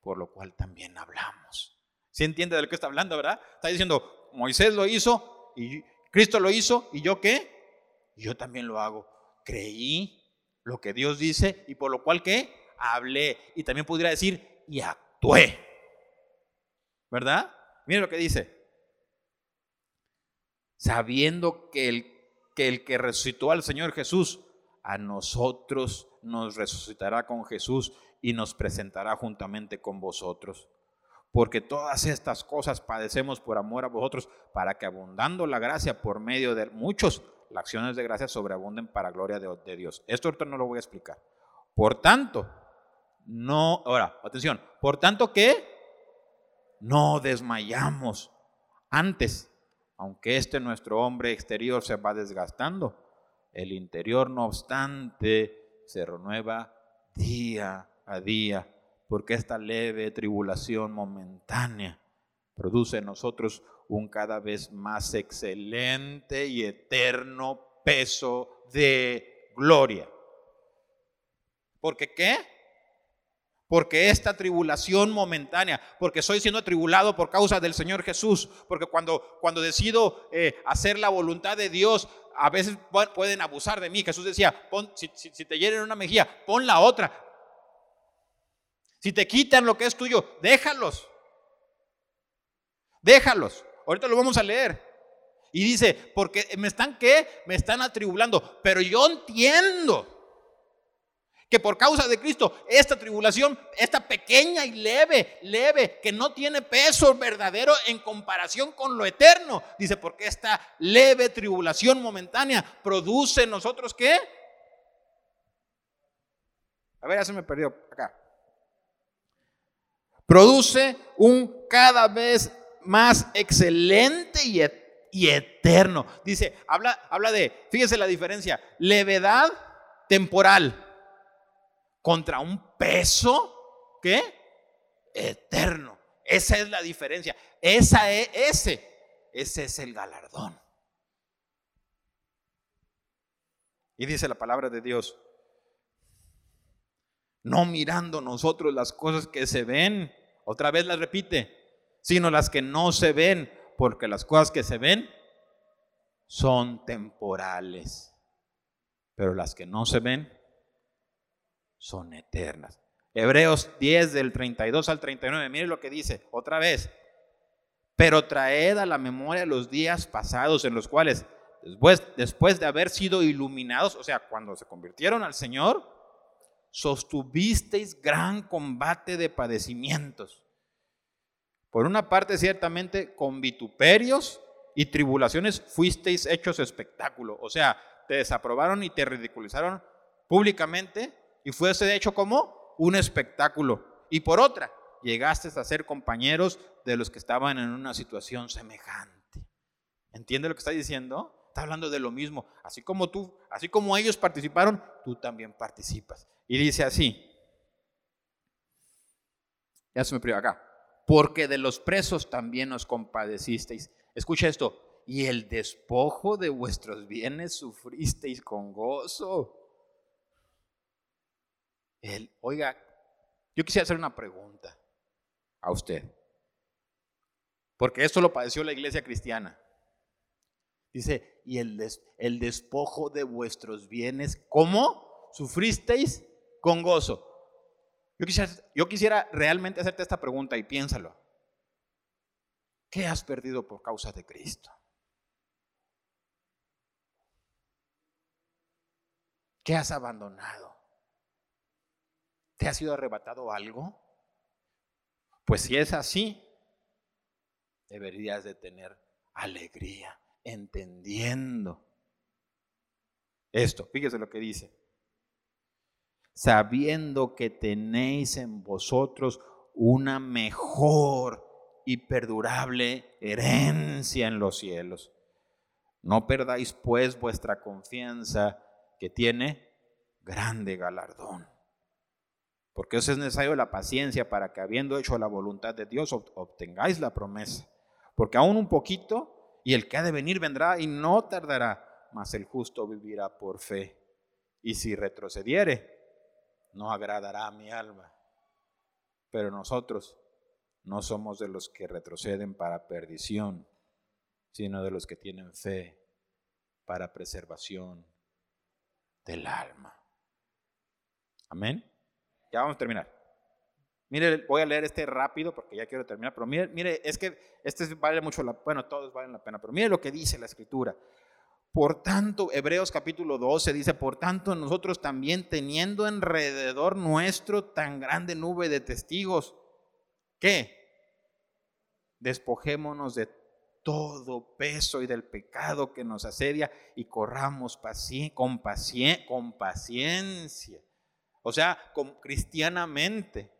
por lo cual también hablamos. ¿Se entiende de lo que está hablando, verdad? Está diciendo, Moisés lo hizo y Cristo lo hizo y yo qué? Yo también lo hago. Creí lo que Dios dice y por lo cual que hablé. Y también pudiera decir, y actué. ¿Verdad? Miren lo que dice. Sabiendo que el, que el que resucitó al Señor Jesús, a nosotros nos resucitará con Jesús y nos presentará juntamente con vosotros. Porque todas estas cosas padecemos por amor a vosotros, para que abundando la gracia por medio de muchos, las acciones de gracia sobreabunden para gloria de, Dios. Esto no lo voy a explicar. Por tanto, no, ahora, atención, por tanto que no desmayamos. Antes, aunque este nuestro hombre exterior se va desgastando, El interior, no obstante, se renueva día a día, porque esta leve tribulación momentánea produce en nosotros un cada vez más excelente y eterno peso de gloria. ¿Porque qué? Porque esta tribulación momentánea, porque soy siendo atribulado por causa del Señor Jesús, porque cuando, cuando decido eh, hacer la voluntad de Dios, a veces pueden abusar de mí. Jesús decía, si, si te hieren una mejilla, pon la otra. Si te quitan lo que es tuyo, déjalos. Déjalos. Ahorita lo vamos a leer. Y dice, porque me están qué? Me están atribulando. Pero yo entiendo que por causa de Cristo, esta tribulación, esta pequeña y leve, leve, que no tiene peso verdadero en comparación con lo eterno. Dice, porque esta leve tribulación momentánea produce en nosotros qué? A ver, ya se me perdió acá. Produce un cada vez más excelente y, eterno. Dice, habla, habla de, fíjese la diferencia, levedad temporal contra un peso que eterno. Esa es la diferencia. Esa es, ese, ese es el galardón. Y dice la palabra de Dios, no mirando nosotros las cosas que se ven, otra vez la repite, sino las que no se ven, porque las cosas que se ven son temporales, pero las que no se ven son eternas. Hebreos 10 del 32 al 39, mire lo que dice otra vez. Pero traed a la memoria los días pasados en los cuales, después, después de haber sido iluminados, o sea, cuando se convirtieron al Señor, sostuvisteis gran combate de padecimientos. Por una parte, ciertamente, con vituperios y tribulaciones fuisteis hechos espectáculo. O sea, te desaprobaron y te ridiculizaron públicamente y fuese hecho como un espectáculo. Y por otra, llegaste a ser compañeros de los que estaban en una situación semejante. ¿Entiende lo que está diciendo? Está hablando de lo mismo. Así como tú, así como ellos participaron, tú también participas. Y dice así. Ya se me priva acá. Porque de los presos también os compadecisteis. Escucha esto. Y el despojo de vuestros bienes sufristeis con gozo oiga, yo quisiera hacer una pregunta a usted, porque esto lo padeció la iglesia cristiana. Dice, y el, el despojo de vuestros bienes, ¿cómo? ¿Sufristeis con gozo? Yo quisiera, yo quisiera realmente hacerte esta pregunta y piénsalo. ¿Qué has perdido por causa de Cristo? ¿Qué has abandonado? ¿Te ha sido arrebatado algo? Pues si es así, deberías de tener alegría, entendiendo esto. Fíjese lo que dice. Sabiendo que tenéis en vosotros una mejor y perdurable herencia en los cielos. No perdáis pues vuestra confianza que tiene grande galardón. Porque eso es necesario la paciencia para que habiendo hecho la voluntad de Dios obtengáis la promesa. Porque aún un poquito y el que ha de venir vendrá y no tardará, mas el justo vivirá por fe. Y si retrocediere, no agradará a mi alma. Pero nosotros no somos de los que retroceden para perdición, sino de los que tienen fe para preservación del alma. Amén. Ya vamos a terminar. Mire, voy a leer este rápido porque ya quiero terminar, pero mire, mire, es que este vale mucho la bueno, todos valen la pena, pero mire lo que dice la escritura. Por tanto, Hebreos capítulo 12 dice, por tanto nosotros también teniendo alrededor nuestro tan grande nube de testigos, ¿qué? Despojémonos de todo peso y del pecado que nos asedia y corramos con, con paciencia o sea, cristianamente,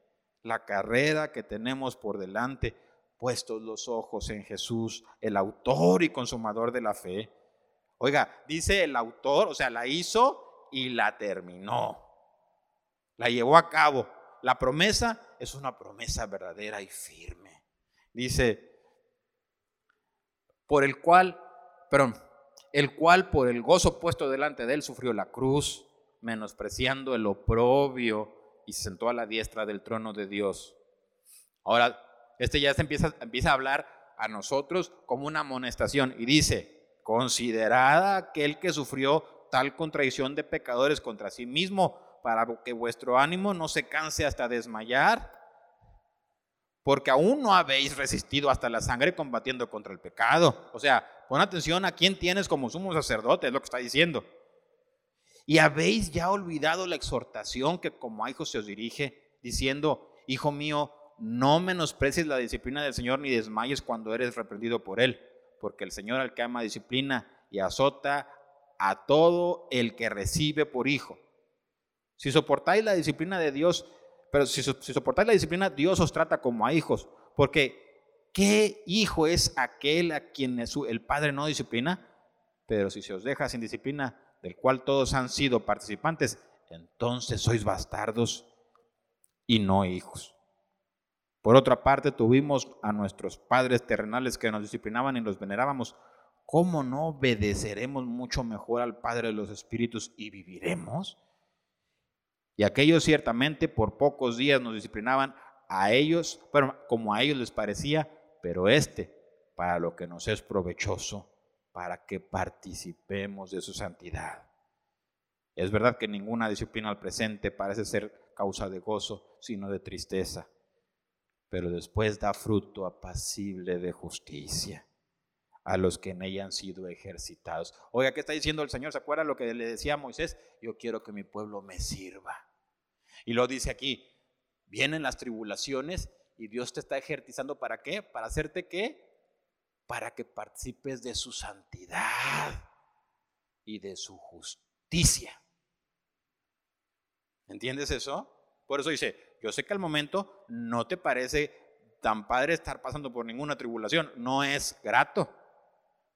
la carrera que tenemos por delante, puestos los ojos en Jesús, el autor y consumador de la fe. Oiga, dice el autor, o sea, la hizo y la terminó. La llevó a cabo. La promesa es una promesa verdadera y firme. Dice, por el cual, perdón, el cual por el gozo puesto delante de él sufrió la cruz, menospreciando el oprobio y se sentó a la diestra del trono de Dios. Ahora, este ya se empieza, empieza a hablar a nosotros como una amonestación y dice, considerad aquel que sufrió tal contradicción de pecadores contra sí mismo para que vuestro ánimo no se canse hasta desmayar, porque aún no habéis resistido hasta la sangre combatiendo contra el pecado. O sea, pon atención a quién tienes como sumo sacerdote, es lo que está diciendo. Y habéis ya olvidado la exhortación que como a hijos se os dirige, diciendo, hijo mío, no menosprecies la disciplina del Señor ni desmayes cuando eres reprendido por Él, porque el Señor al que ama disciplina y azota a todo el que recibe por hijo. Si soportáis la disciplina de Dios, pero si, si soportáis la disciplina, Dios os trata como a hijos, porque ¿qué hijo es aquel a quien el Padre no disciplina? Pero si se os deja sin disciplina, del cual todos han sido participantes, entonces sois bastardos y no hijos. Por otra parte, tuvimos a nuestros padres terrenales que nos disciplinaban y los venerábamos. ¿Cómo no obedeceremos mucho mejor al Padre de los Espíritus y viviremos? Y aquellos ciertamente por pocos días nos disciplinaban a ellos, pero como a ellos les parecía, pero este para lo que nos es provechoso, para que participemos de su santidad. Es verdad que ninguna disciplina al presente parece ser causa de gozo, sino de tristeza pero después da fruto apacible de justicia a los que en ella han sido ejercitados. Oiga, ¿qué está diciendo el Señor? ¿Se acuerda lo que le decía a Moisés? Yo quiero que mi pueblo me sirva. Y lo dice aquí, vienen las tribulaciones y Dios te está ejercitando para qué? Para hacerte qué? Para que participes de su santidad y de su justicia. ¿Entiendes eso? Por eso dice, yo sé que al momento no te parece tan padre estar pasando por ninguna tribulación, no es grato.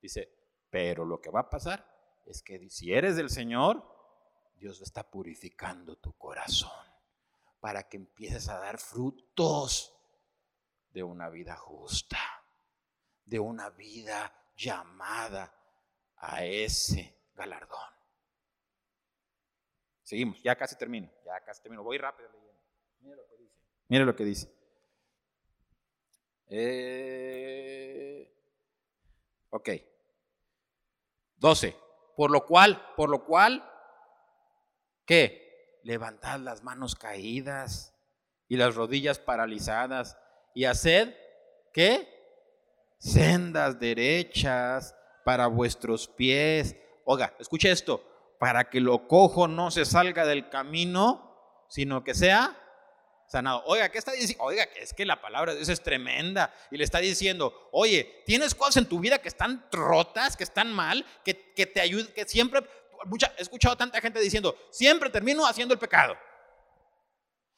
Dice, pero lo que va a pasar es que si eres del Señor, Dios está purificando tu corazón para que empieces a dar frutos de una vida justa, de una vida llamada a ese galardón. Seguimos, ya casi termino, ya casi termino, voy rápido. Mire lo que dice. Eh, ok. 12. Por lo cual, por lo cual, ¿qué? Levantad las manos caídas y las rodillas paralizadas y haced, ¿qué? Sendas derechas para vuestros pies. Oiga, escuche esto, para que lo cojo no se salga del camino, sino que sea sanado. Oiga, ¿qué está diciendo? Oiga, es que la palabra de Dios es tremenda. Y le está diciendo, oye, tienes cosas en tu vida que están rotas, que están mal, que, te ayudan, que siempre, mucha, he escuchado tanta gente diciendo, siempre termino haciendo el pecado.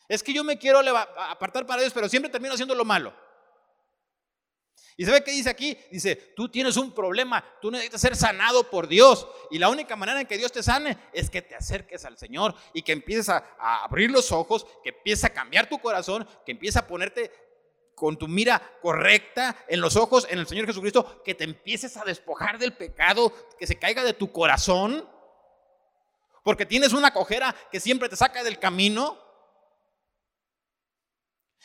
Es que yo me quiero apartar para Dios, pero siempre termino haciendo lo malo. ¿Y sabe qué dice aquí? Dice, tú tienes un problema, tú necesitas ser sanado por Dios. Y la única manera en que Dios te sane es que te acerques al Señor y que empieces a, abrir los ojos, que empieces a cambiar tu corazón, que empieces a ponerte con tu mira correcta en los ojos en el Señor Jesucristo, que te empieces a despojar del pecado, que se caiga de tu corazón. Porque tienes una cojera que siempre te saca del camino.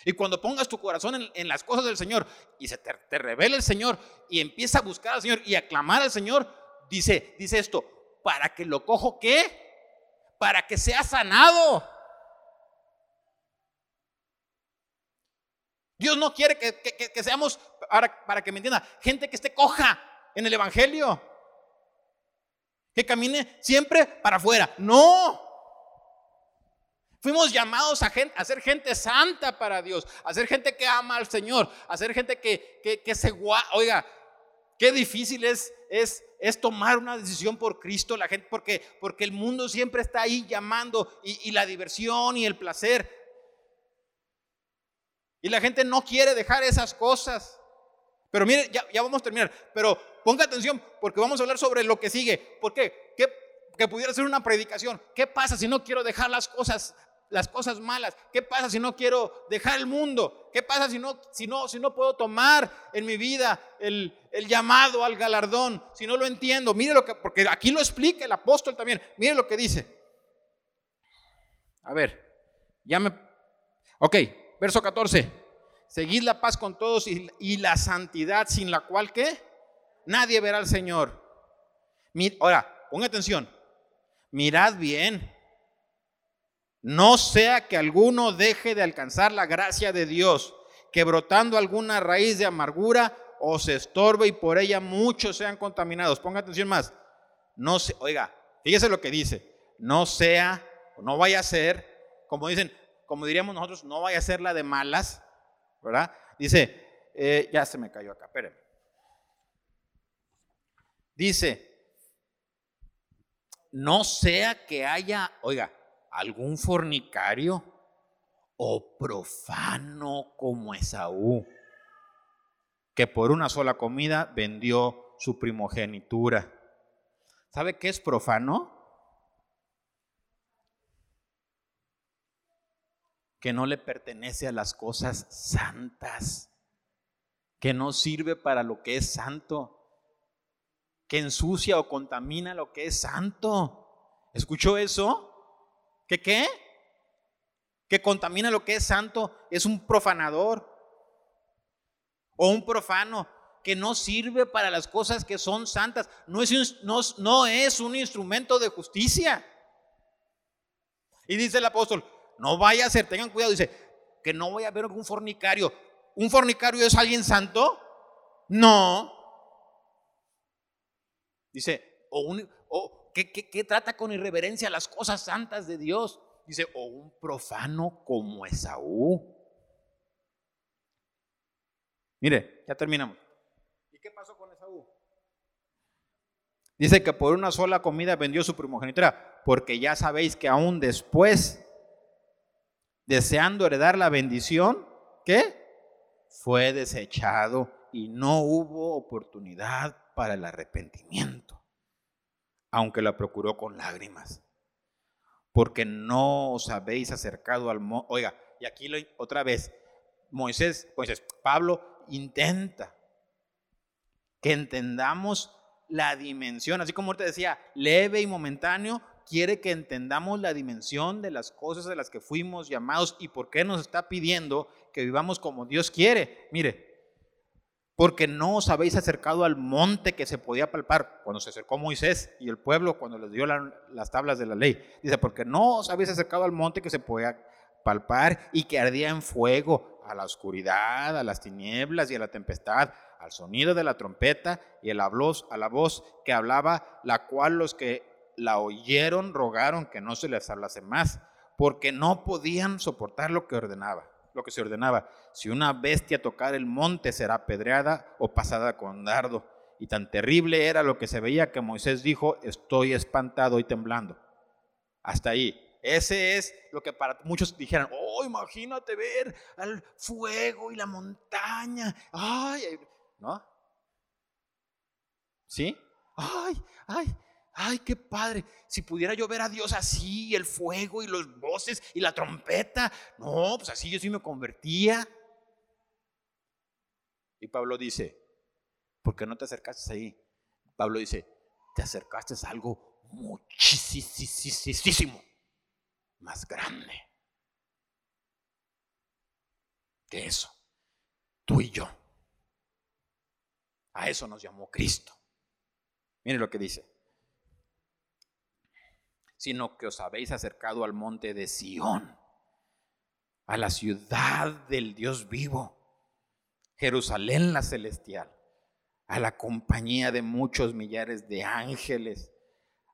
Y cuando pongas tu corazón en, las cosas del Señor y se te, revela el Señor y empieza a buscar al Señor y a clamar al Señor, dice, dice esto, para que lo cojo qué? Para que sea sanado. Dios no quiere que, seamos, para, para que me entienda, gente que esté coja en el Evangelio. Que camine siempre para afuera. No. Fuimos llamados a, gente, ser gente santa para Dios, a ser gente que ama al Señor, a ser gente que, que, se... Oiga, qué difícil es, tomar una decisión por Cristo, la gente, porque, el mundo siempre está ahí llamando y, la diversión y el placer. Y la gente no quiere dejar esas cosas. Pero mire, ya, vamos a terminar. Pero ponga atención porque vamos a hablar sobre lo que sigue. ¿Por? ¿Qué que pudiera ser una predicación. ¿Qué pasa si no quiero dejar las cosas, las cosas malas? ¿Qué pasa si no quiero dejar el mundo? ¿Qué pasa si no, si no, si no puedo tomar en mi vida el, el llamado al galardón? Si no lo entiendo. Mire lo que, porque aquí lo explica el apóstol también. Mire lo que dice. A ver, ya me... Ok, verso 14. Seguid la paz con todos y, y la santidad sin la cual, ¿qué? Nadie verá al Señor. Ahora, ponga atención mirad bien, no sea que alguno deje de alcanzar la gracia de Dios, que brotando alguna raíz de amargura os estorbe y por ella muchos sean contaminados. Ponga atención más. No se, oiga, fíjese lo que dice. No sea, no vaya a ser, como dicen, como diríamos nosotros, no vaya a ser la de malas, ¿verdad? Dice, eh, ya se me cayó acá, espérenme. Dice, no sea que haya, oiga, algún fornicario o profano como Esaú, que por una sola comida vendió su primogenitura. ¿Sabe qué es profano? Que no le pertenece a las cosas santas, que no sirve para lo que es santo que ensucia o contamina lo que es santo. ¿Escuchó eso? ¿Qué qué? Que contamina lo que es santo es un profanador o un profano que no sirve para las cosas que son santas. No es, no, no es un instrumento de justicia. Y dice el apóstol, no vaya a ser, tengan cuidado, dice, que no voy a ver un fornicario. ¿Un fornicario es alguien santo? No, Dice, o, ¿qué, trata con irreverencia las cosas santas de Dios? Dice, o un profano como Esaú. Mire, ya terminamos. ¿Y qué pasó con Esaú? Dice que por una sola comida vendió su primogenitura, porque ya sabéis que aún después, deseando heredar la bendición, ¿qué? Fue desechado y no hubo oportunidad para el arrepentimiento, aunque la procuró con lágrimas, porque no os habéis acercado al... Oiga, y aquí otra vez, Moisés, Moisés, Pablo intenta que entendamos la dimensión, así como te decía, leve y momentáneo, quiere que entendamos la dimensión de las cosas de las que fuimos llamados y por qué nos está pidiendo que vivamos como Dios quiere. Mire, porque no os habéis acercado al monte que se podía palpar cuando se acercó Moisés y el pueblo cuando les dio las tablas de la ley. Dice, porque no os habéis acercado al monte que se podía palpar y que ardía en fuego, a la oscuridad, a las tinieblas y a la tempestad, al sonido de la trompeta y a la a la voz que hablaba, la cual los que la oyeron rogaron que no se les hablase más, porque no podían soportar lo que ordenaba lo que se ordenaba. Si una bestia tocar el monte será apedreada o pasada con dardo. Y tan terrible era lo que se veía que Moisés dijo, estoy espantado y temblando. Hasta ahí. Ese es lo que para muchos dijeran, oh, imagínate ver al fuego y la montaña. Ay, ¿no? ¿Sí? Ay, ay, ay, qué padre. Si pudiera yo ver a Dios así, el fuego y los voces y la trompeta. No, pues así yo sí me convertía. Y Pablo dice, ¿por qué no te acercaste ahí? Pablo dice, te acercaste a algo muchísimo más grande que eso. Tú y yo. A eso nos llamó Cristo. Mire lo que dice sino que os habéis acercado al monte de Sión, a la ciudad del Dios vivo, Jerusalén la celestial, a la compañía de muchos millares de ángeles,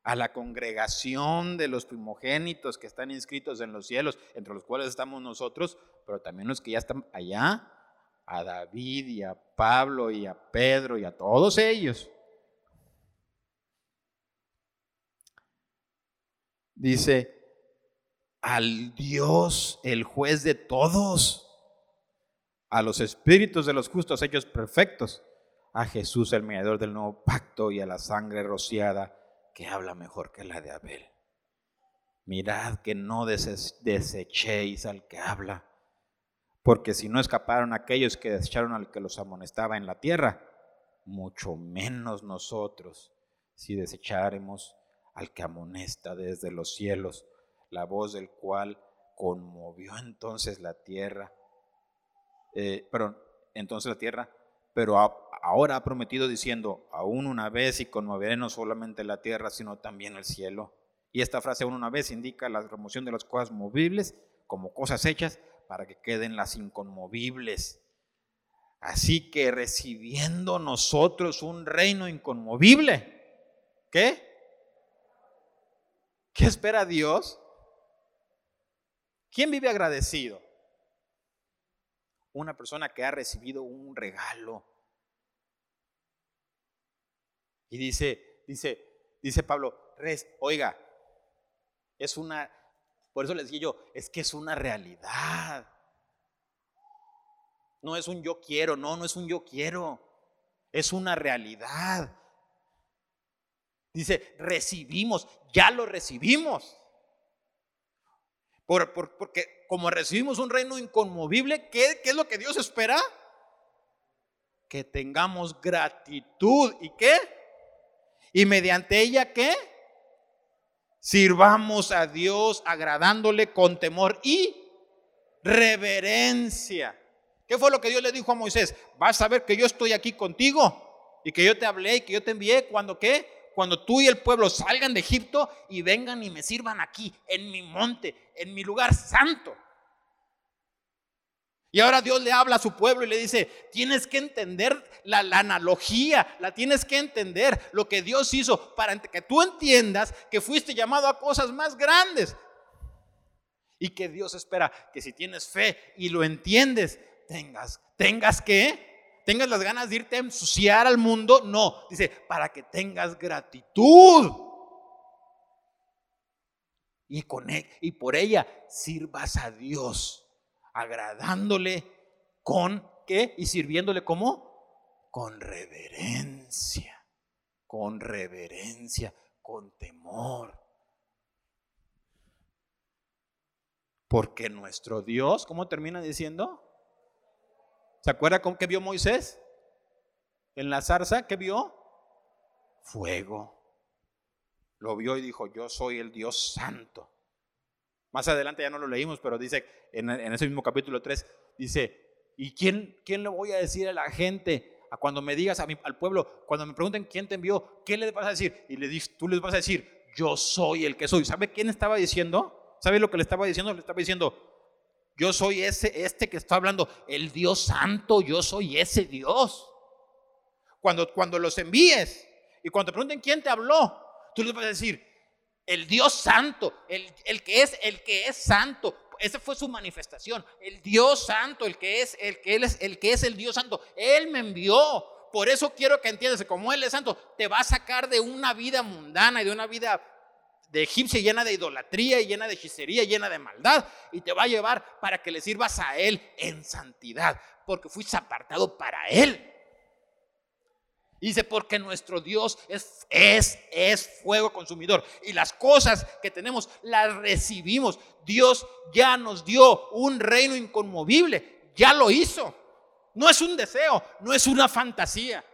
a la congregación de los primogénitos que están inscritos en los cielos, entre los cuales estamos nosotros, pero también los que ya están allá, a David y a Pablo y a Pedro y a todos ellos Dice, al Dios, el juez de todos, a los espíritus de los justos hechos perfectos, a Jesús el mediador del nuevo pacto y a la sangre rociada que habla mejor que la de Abel. Mirad que no desechéis al que habla, porque si no escaparon aquellos que desecharon al que los amonestaba en la tierra, mucho menos nosotros si desecharemos al que amonesta desde los cielos, la voz del cual conmovió entonces la tierra, eh, perdón, entonces la tierra, pero ahora ha prometido diciendo, aún una vez y conmoveré no solamente la tierra, sino también el cielo. Y esta frase aún una vez indica la remoción de las cosas movibles como cosas hechas para que queden las inconmovibles. Así que recibiendo nosotros un reino inconmovible, ¿qué? ¿Qué espera Dios? ¿Quién vive agradecido? Una persona que ha recibido un regalo. Y dice, dice, dice Pablo, oiga, es una, por eso les decía yo, es que es una realidad. No es un yo quiero, no, no es un yo quiero. Es una realidad. Dice, recibimos, ya lo recibimos. Por, porque como recibimos un reino inconmovible, ¿qué, ¿qué, es lo que Dios espera? Que tengamos gratitud. ¿Y qué? Y mediante ella, ¿qué? Sirvamos a Dios agradándole con temor y reverencia. ¿Qué fue lo que Dios le dijo a Moisés? Vas a ver que yo estoy aquí contigo y que yo te hablé y que yo te envié cuando qué? Cuando tú y el pueblo salgan de Egipto y vengan y me sirvan aquí, en mi monte, en mi lugar santo. Y ahora Dios le habla a su pueblo y le dice, tienes que entender la, analogía, la tienes que entender lo que Dios hizo para que tú entiendas que fuiste llamado a cosas más grandes. Y que Dios espera que si tienes fe y lo entiendes, tengas, tengas que, tengas las ganas de irte a ensuciar al mundo. No, dice, para que tengas gratitud. Y, con, e, por ella sirvas a Dios agradándole con qué y sirviéndole como con reverencia, con reverencia, con temor. Porque nuestro Dios, ¿cómo termina diciendo? ¿Se acuerda con qué vio Moisés? En la zarza, ¿qué vio? Fuego. Lo vio y dijo, yo soy el Dios santo. Más adelante ya no lo leímos, pero dice en, ese mismo capítulo 3, dice, ¿y quién, quién le voy a decir a la gente? A cuando me digas a mi, al pueblo, cuando me pregunten quién te envió, ¿qué les vas a decir? Y le, tú les vas a decir, yo soy el que soy. ¿Sabe quién estaba diciendo? ¿Sabe lo que le estaba diciendo? Le estaba diciendo, yo soy ese, este que está hablando, el Dios santo, yo soy ese Dios. Cuando, cuando los envíes y cuando te pregunten quién te habló, tú les vas a decir, el Dios santo, el, que es el que es santo. Esa fue su manifestación. El Dios santo, el que es el que él es el que es el Dios santo. Él me envió. Por eso quiero que entiendas, como él es santo, te va a sacar de una vida mundana y de una vida de egipcia llena de idolatría y llena de hechicería, llena de maldad, y te va a llevar para que le sirvas a Él en santidad, porque fuiste apartado para Él dice, porque nuestro Dios es, es, es fuego consumidor. Y las cosas que tenemos las recibimos. Dios ya nos dio un reino inconmovible. Ya lo hizo. No es un deseo, no es una fantasía.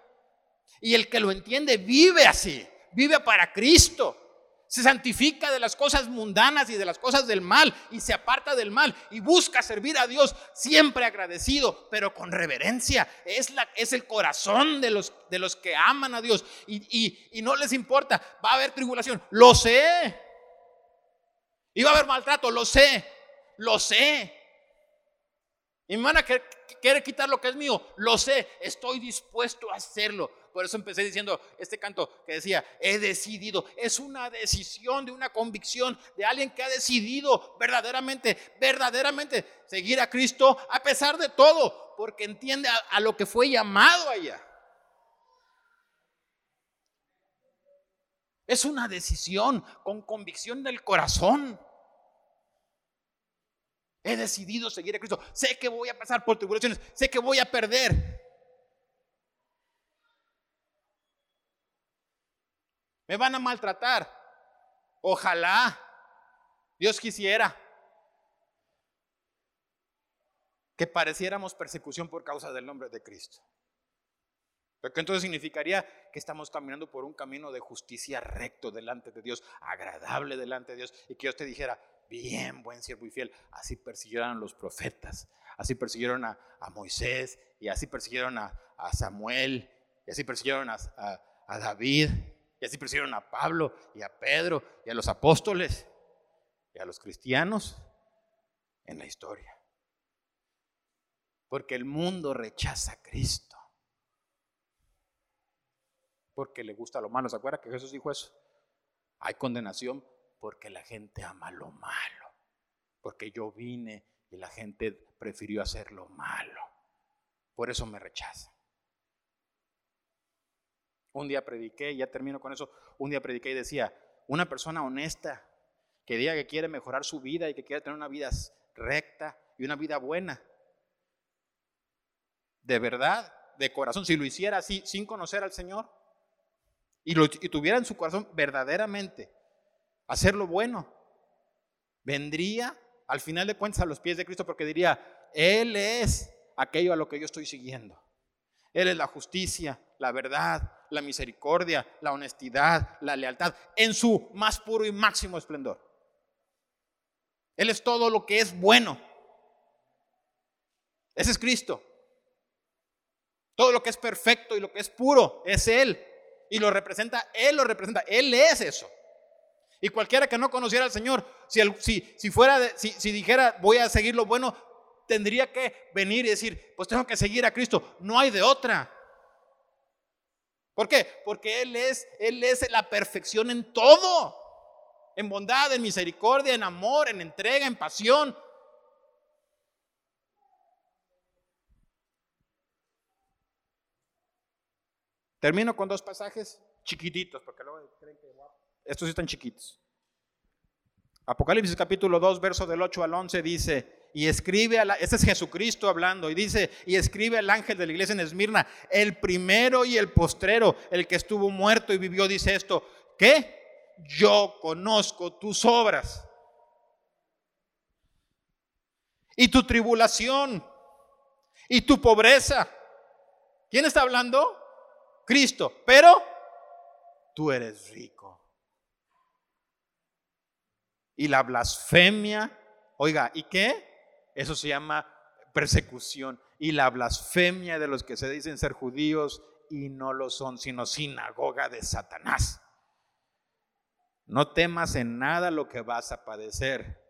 Y el que lo entiende vive así, vive para Cristo se santifica de las cosas mundanas y de las cosas del mal y se aparta del mal y busca servir a Dios siempre agradecido, pero con reverencia. Es, la, es el corazón de los, de los que aman a Dios y, y no les importa. Va a haber tribulación, lo sé. Y va a haber maltrato, lo sé, lo sé. Y hermana quiere quitar lo que es mío, lo sé, estoy dispuesto a hacerlo. Por eso empecé diciendo este canto que decía, he decidido. Es una decisión de una convicción de alguien que ha decidido verdaderamente, verdaderamente seguir a Cristo a pesar de todo, porque entiende a, lo que fue llamado allá. Es una decisión con convicción del corazón. He decidido seguir a Cristo. Sé que voy a pasar por tribulaciones. Sé que voy a perder. Me van a maltratar. Ojalá. Dios quisiera que pareciéramos persecución por causa del nombre de Cristo. Porque entonces significaría que estamos caminando por un camino de justicia recto delante de Dios, agradable delante de Dios, y que Dios te dijera, bien, buen siervo y fiel, así persiguieron a los profetas, así persiguieron a, Moisés, y así persiguieron a, Samuel, y así persiguieron a, a David, y así persiguieron a Pablo, y a Pedro, y a los apóstoles, y a los cristianos en la historia. Porque el mundo rechaza a Cristo porque le gusta lo malo. ¿Se acuerda que Jesús dijo eso? Hay condenación porque la gente ama lo malo. Porque yo vine y la gente prefirió hacer lo malo. Por eso me rechaza. Un día prediqué, ya termino con eso, un día prediqué y decía, una persona honesta que diga que quiere mejorar su vida y que quiere tener una vida recta y una vida buena. De verdad, de corazón, si lo hiciera así, sin conocer al Señor, y, tuviera en su corazón verdaderamente hacer lo bueno, vendría al final de cuentas a los pies de Cristo porque diría, Él es aquello a lo que yo estoy siguiendo. Él es la justicia, la verdad, la misericordia, la honestidad, la lealtad, en su más puro y máximo esplendor. Él es todo lo que es bueno. Ese es Cristo. Todo lo que es perfecto y lo que es puro es Él y lo representa, Él lo representa, Él es eso. Y cualquiera que no conociera al Señor, si, si, si fuera, si, si dijera voy a seguir lo bueno, tendría que venir y decir, pues tengo que seguir a Cristo. No hay de otra. ¿Por qué? Porque Él es, Él es la perfección en todo. En bondad, en misericordia, en amor, en entrega, en pasión. Termino con dos pasajes chiquititos, porque luego creen que estos sí están chiquitos. Apocalipsis capítulo 2, verso del 8 al 11 dice, y escribe, a la, este es Jesucristo hablando, y dice, y escribe al ángel de la iglesia en Esmirna, el primero y el postrero, el que estuvo muerto y vivió, dice esto, ¿qué? Yo conozco tus obras y tu tribulación y tu pobreza. ¿Quién está hablando? Cristo, pero tú eres rico. Y la blasfemia, oiga, ¿y qué? Eso se llama persecución. Y la blasfemia de los que se dicen ser judíos y no lo son, sino sinagoga de Satanás. No temas en nada lo que vas a padecer.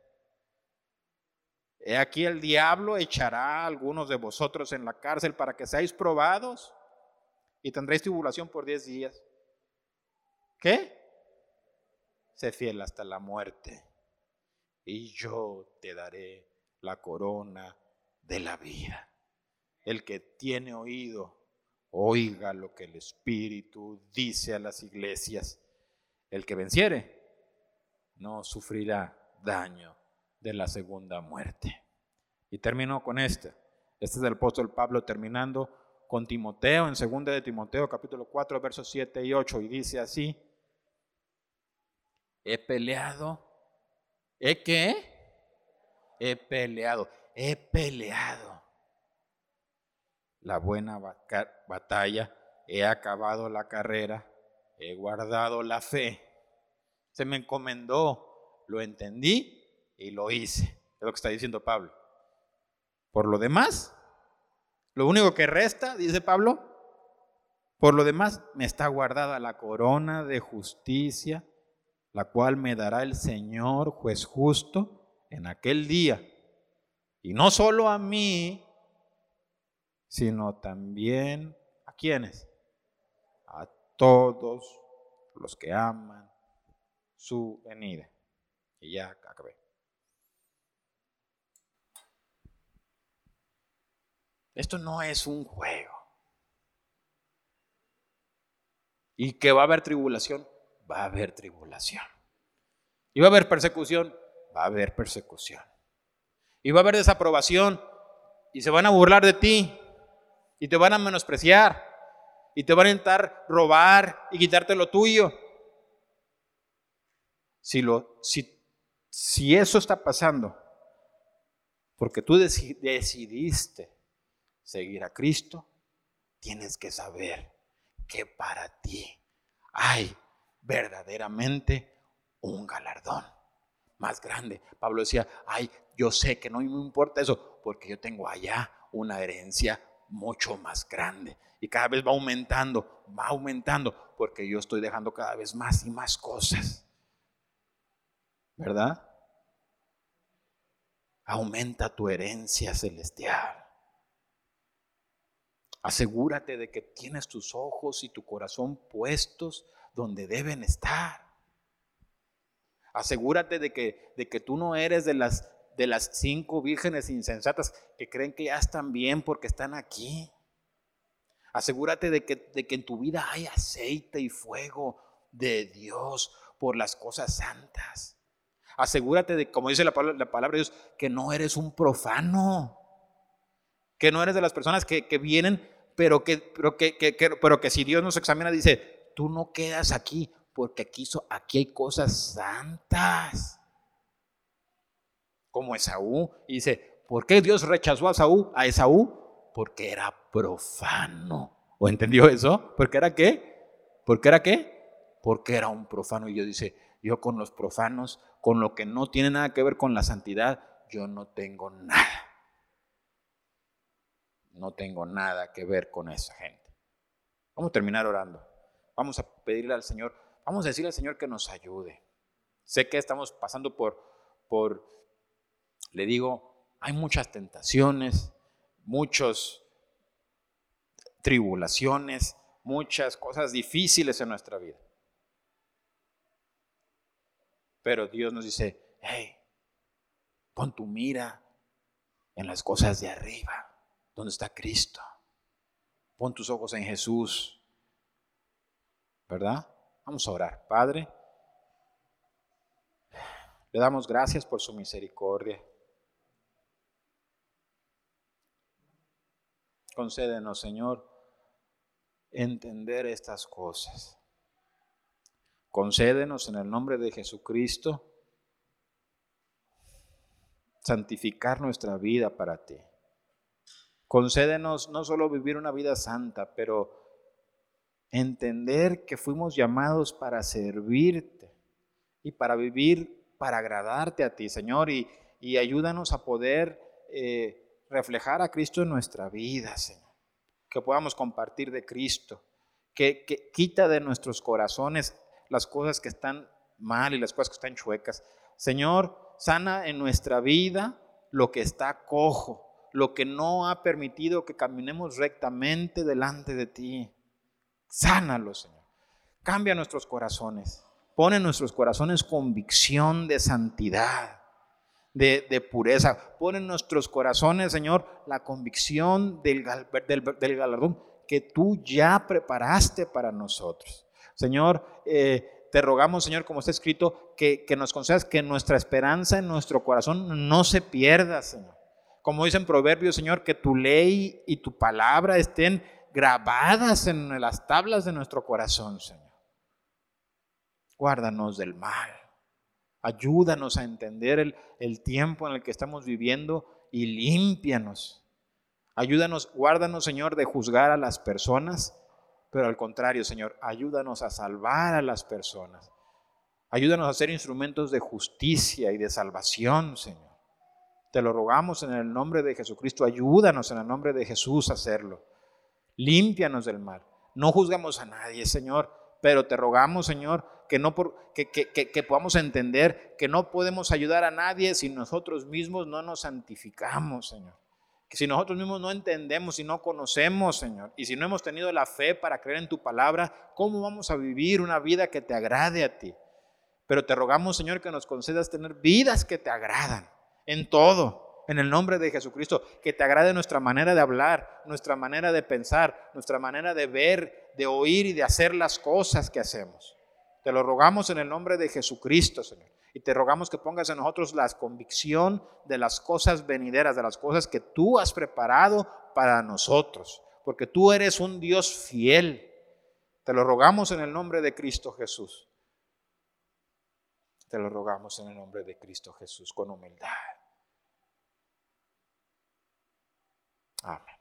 He aquí el diablo echará a algunos de vosotros en la cárcel para que seáis probados y tendréis tribulación por diez días. ¿Qué? Sé fiel hasta la muerte y yo te daré la corona de la vida. El que tiene oído, oiga lo que el Espíritu dice a las iglesias. El que venciere no sufrirá daño de la segunda muerte. Y termino con este. Este es el apóstol Pablo terminando con Timoteo en 2 de Timoteo capítulo 4 versos 7 y 8 y dice así, he peleado, ¿he qué? He peleado, he peleado. La buena batalla, he acabado la carrera, he guardado la fe, se me encomendó, lo entendí y lo hice, es lo que está diciendo Pablo. Por lo demás, lo único que resta, dice Pablo, por lo demás me está guardada la corona de justicia, la cual me dará el Señor, juez justo, en aquel día. Y no solo a mí, sino también a quienes, a todos los que aman su venida. Y ya acabé. Esto no es un juego. ¿Y que va a haber tribulación? Va a haber tribulación. ¿Y va a haber persecución? Va a haber persecución. ¿Y va a haber desaprobación. Y se van a burlar de ti. Y te van a menospreciar. Y te van a intentar robar y quitarte lo tuyo. Si, lo, si, si eso está pasando, porque tú decidiste seguir a Cristo, tienes que saber que para ti hay verdaderamente un galardón más grande. Pablo decía, ay, yo sé que no me importa eso, porque yo tengo allá una herencia mucho más grande. Y cada vez va aumentando, va aumentando, porque yo estoy dejando cada vez más y más cosas. ¿Verdad? Aumenta tu herencia celestial. Asegúrate de que tienes tus ojos y tu corazón puestos donde deben estar. Asegúrate de que, de que tú no eres de las, de las cinco vírgenes insensatas que creen que ya están bien porque están aquí. Asegúrate de que, de que en tu vida hay aceite y fuego de Dios por las cosas santas. Asegúrate de, como dice la palabra, la palabra de Dios, que no eres un profano. Que no eres de las personas que, vienen, pero que, pero que, pero que si Dios nos examina, dice, tú no quedas aquí porque aquí, aquí hay cosas santas. Como Esaú. Y dice, ¿por qué Dios rechazó a Esaú? A Esaú? Porque era profano. ¿O entendió eso? ¿Porque era qué? ¿Porque era qué? Porque era un profano. Y Dios dice, yo con los profanos, con lo que no tiene nada que ver con la santidad, yo no tengo nada. No tengo nada que ver con esa gente. Vamos a terminar orando. Vamos a pedirle al Señor, vamos a decirle al Señor que nos ayude. Sé que estamos pasando por, por, le digo, hay muchas tentaciones, muchas tribulaciones, muchas cosas difíciles en nuestra vida. Pero Dios nos dice, hey, pon tu mira en las cosas de arriba, donde está Cristo. Pon tus ojos en Jesús. ¿Verdad? Vamos a orar. Padre, le damos gracias por su misericordia. Concédenos, Señor, entender estas cosas. Concédenos en el nombre de Jesucristo santificar nuestra vida para ti. Concédenos no solo vivir una vida santa, pero entender que fuimos llamados para servirte y para vivir, para agradarte a ti, Señor, y, ayúdanos a poder eh, reflejar a Cristo en nuestra vida, Señor. Que podamos compartir de Cristo, que, que quita de nuestros corazones las cosas que están mal y las cosas que están chuecas. Señor, sana en nuestra vida lo que está cojo, lo que no ha permitido que caminemos rectamente delante de ti. Sánalo, Señor. Cambia nuestros corazones. Pone en nuestros corazones convicción de santidad, de, pureza. Pone en nuestros corazones, Señor, la convicción del, galardón que tú ya preparaste para nosotros. Señor, eh, te rogamos, Señor, como está escrito, que, nos concedas que nuestra esperanza en nuestro corazón no se pierda, Señor. Como dice en Proverbios, Señor, que tu ley y tu palabra estén grabadas en las tablas de nuestro corazón, Señor. Guárdanos del mal. Ayúdanos a entender el, tiempo en el que estamos viviendo y límpianos. Ayúdanos, guárdanos, Señor, de juzgar a las personas pero al contrario, Señor, ayúdanos a salvar a las personas. Ayúdanos a ser instrumentos de justicia y de salvación, Señor. Te lo rogamos en el nombre de Jesucristo. Ayúdanos en el nombre de Jesús a hacerlo. Límpianos del mal. No juzgamos a nadie, Señor, pero te rogamos, Señor, que, no por, que, que, que, podamos entender que no podemos ayudar a nadie si nosotros mismos no nos santificamos, Señor que si nosotros mismos no entendemos y no conocemos, Señor, y si no hemos tenido la fe para creer en tu palabra, ¿cómo vamos a vivir una vida que te agrade a ti? Pero te rogamos, Señor, que nos concedas tener vidas que te agradan en todo, en el nombre de Jesucristo, que te agrade nuestra manera de hablar, nuestra manera de pensar, nuestra manera de ver, de oír y de hacer las cosas que hacemos. Te lo rogamos en el nombre de Jesucristo, Señor. Y te rogamos que pongas en nosotros la convicción de las cosas venideras, de las cosas que tú has preparado para nosotros, porque tú eres un Dios fiel. Te lo rogamos en el nombre de Cristo Jesús. Te lo rogamos en el nombre de Cristo Jesús con humildad. Amén.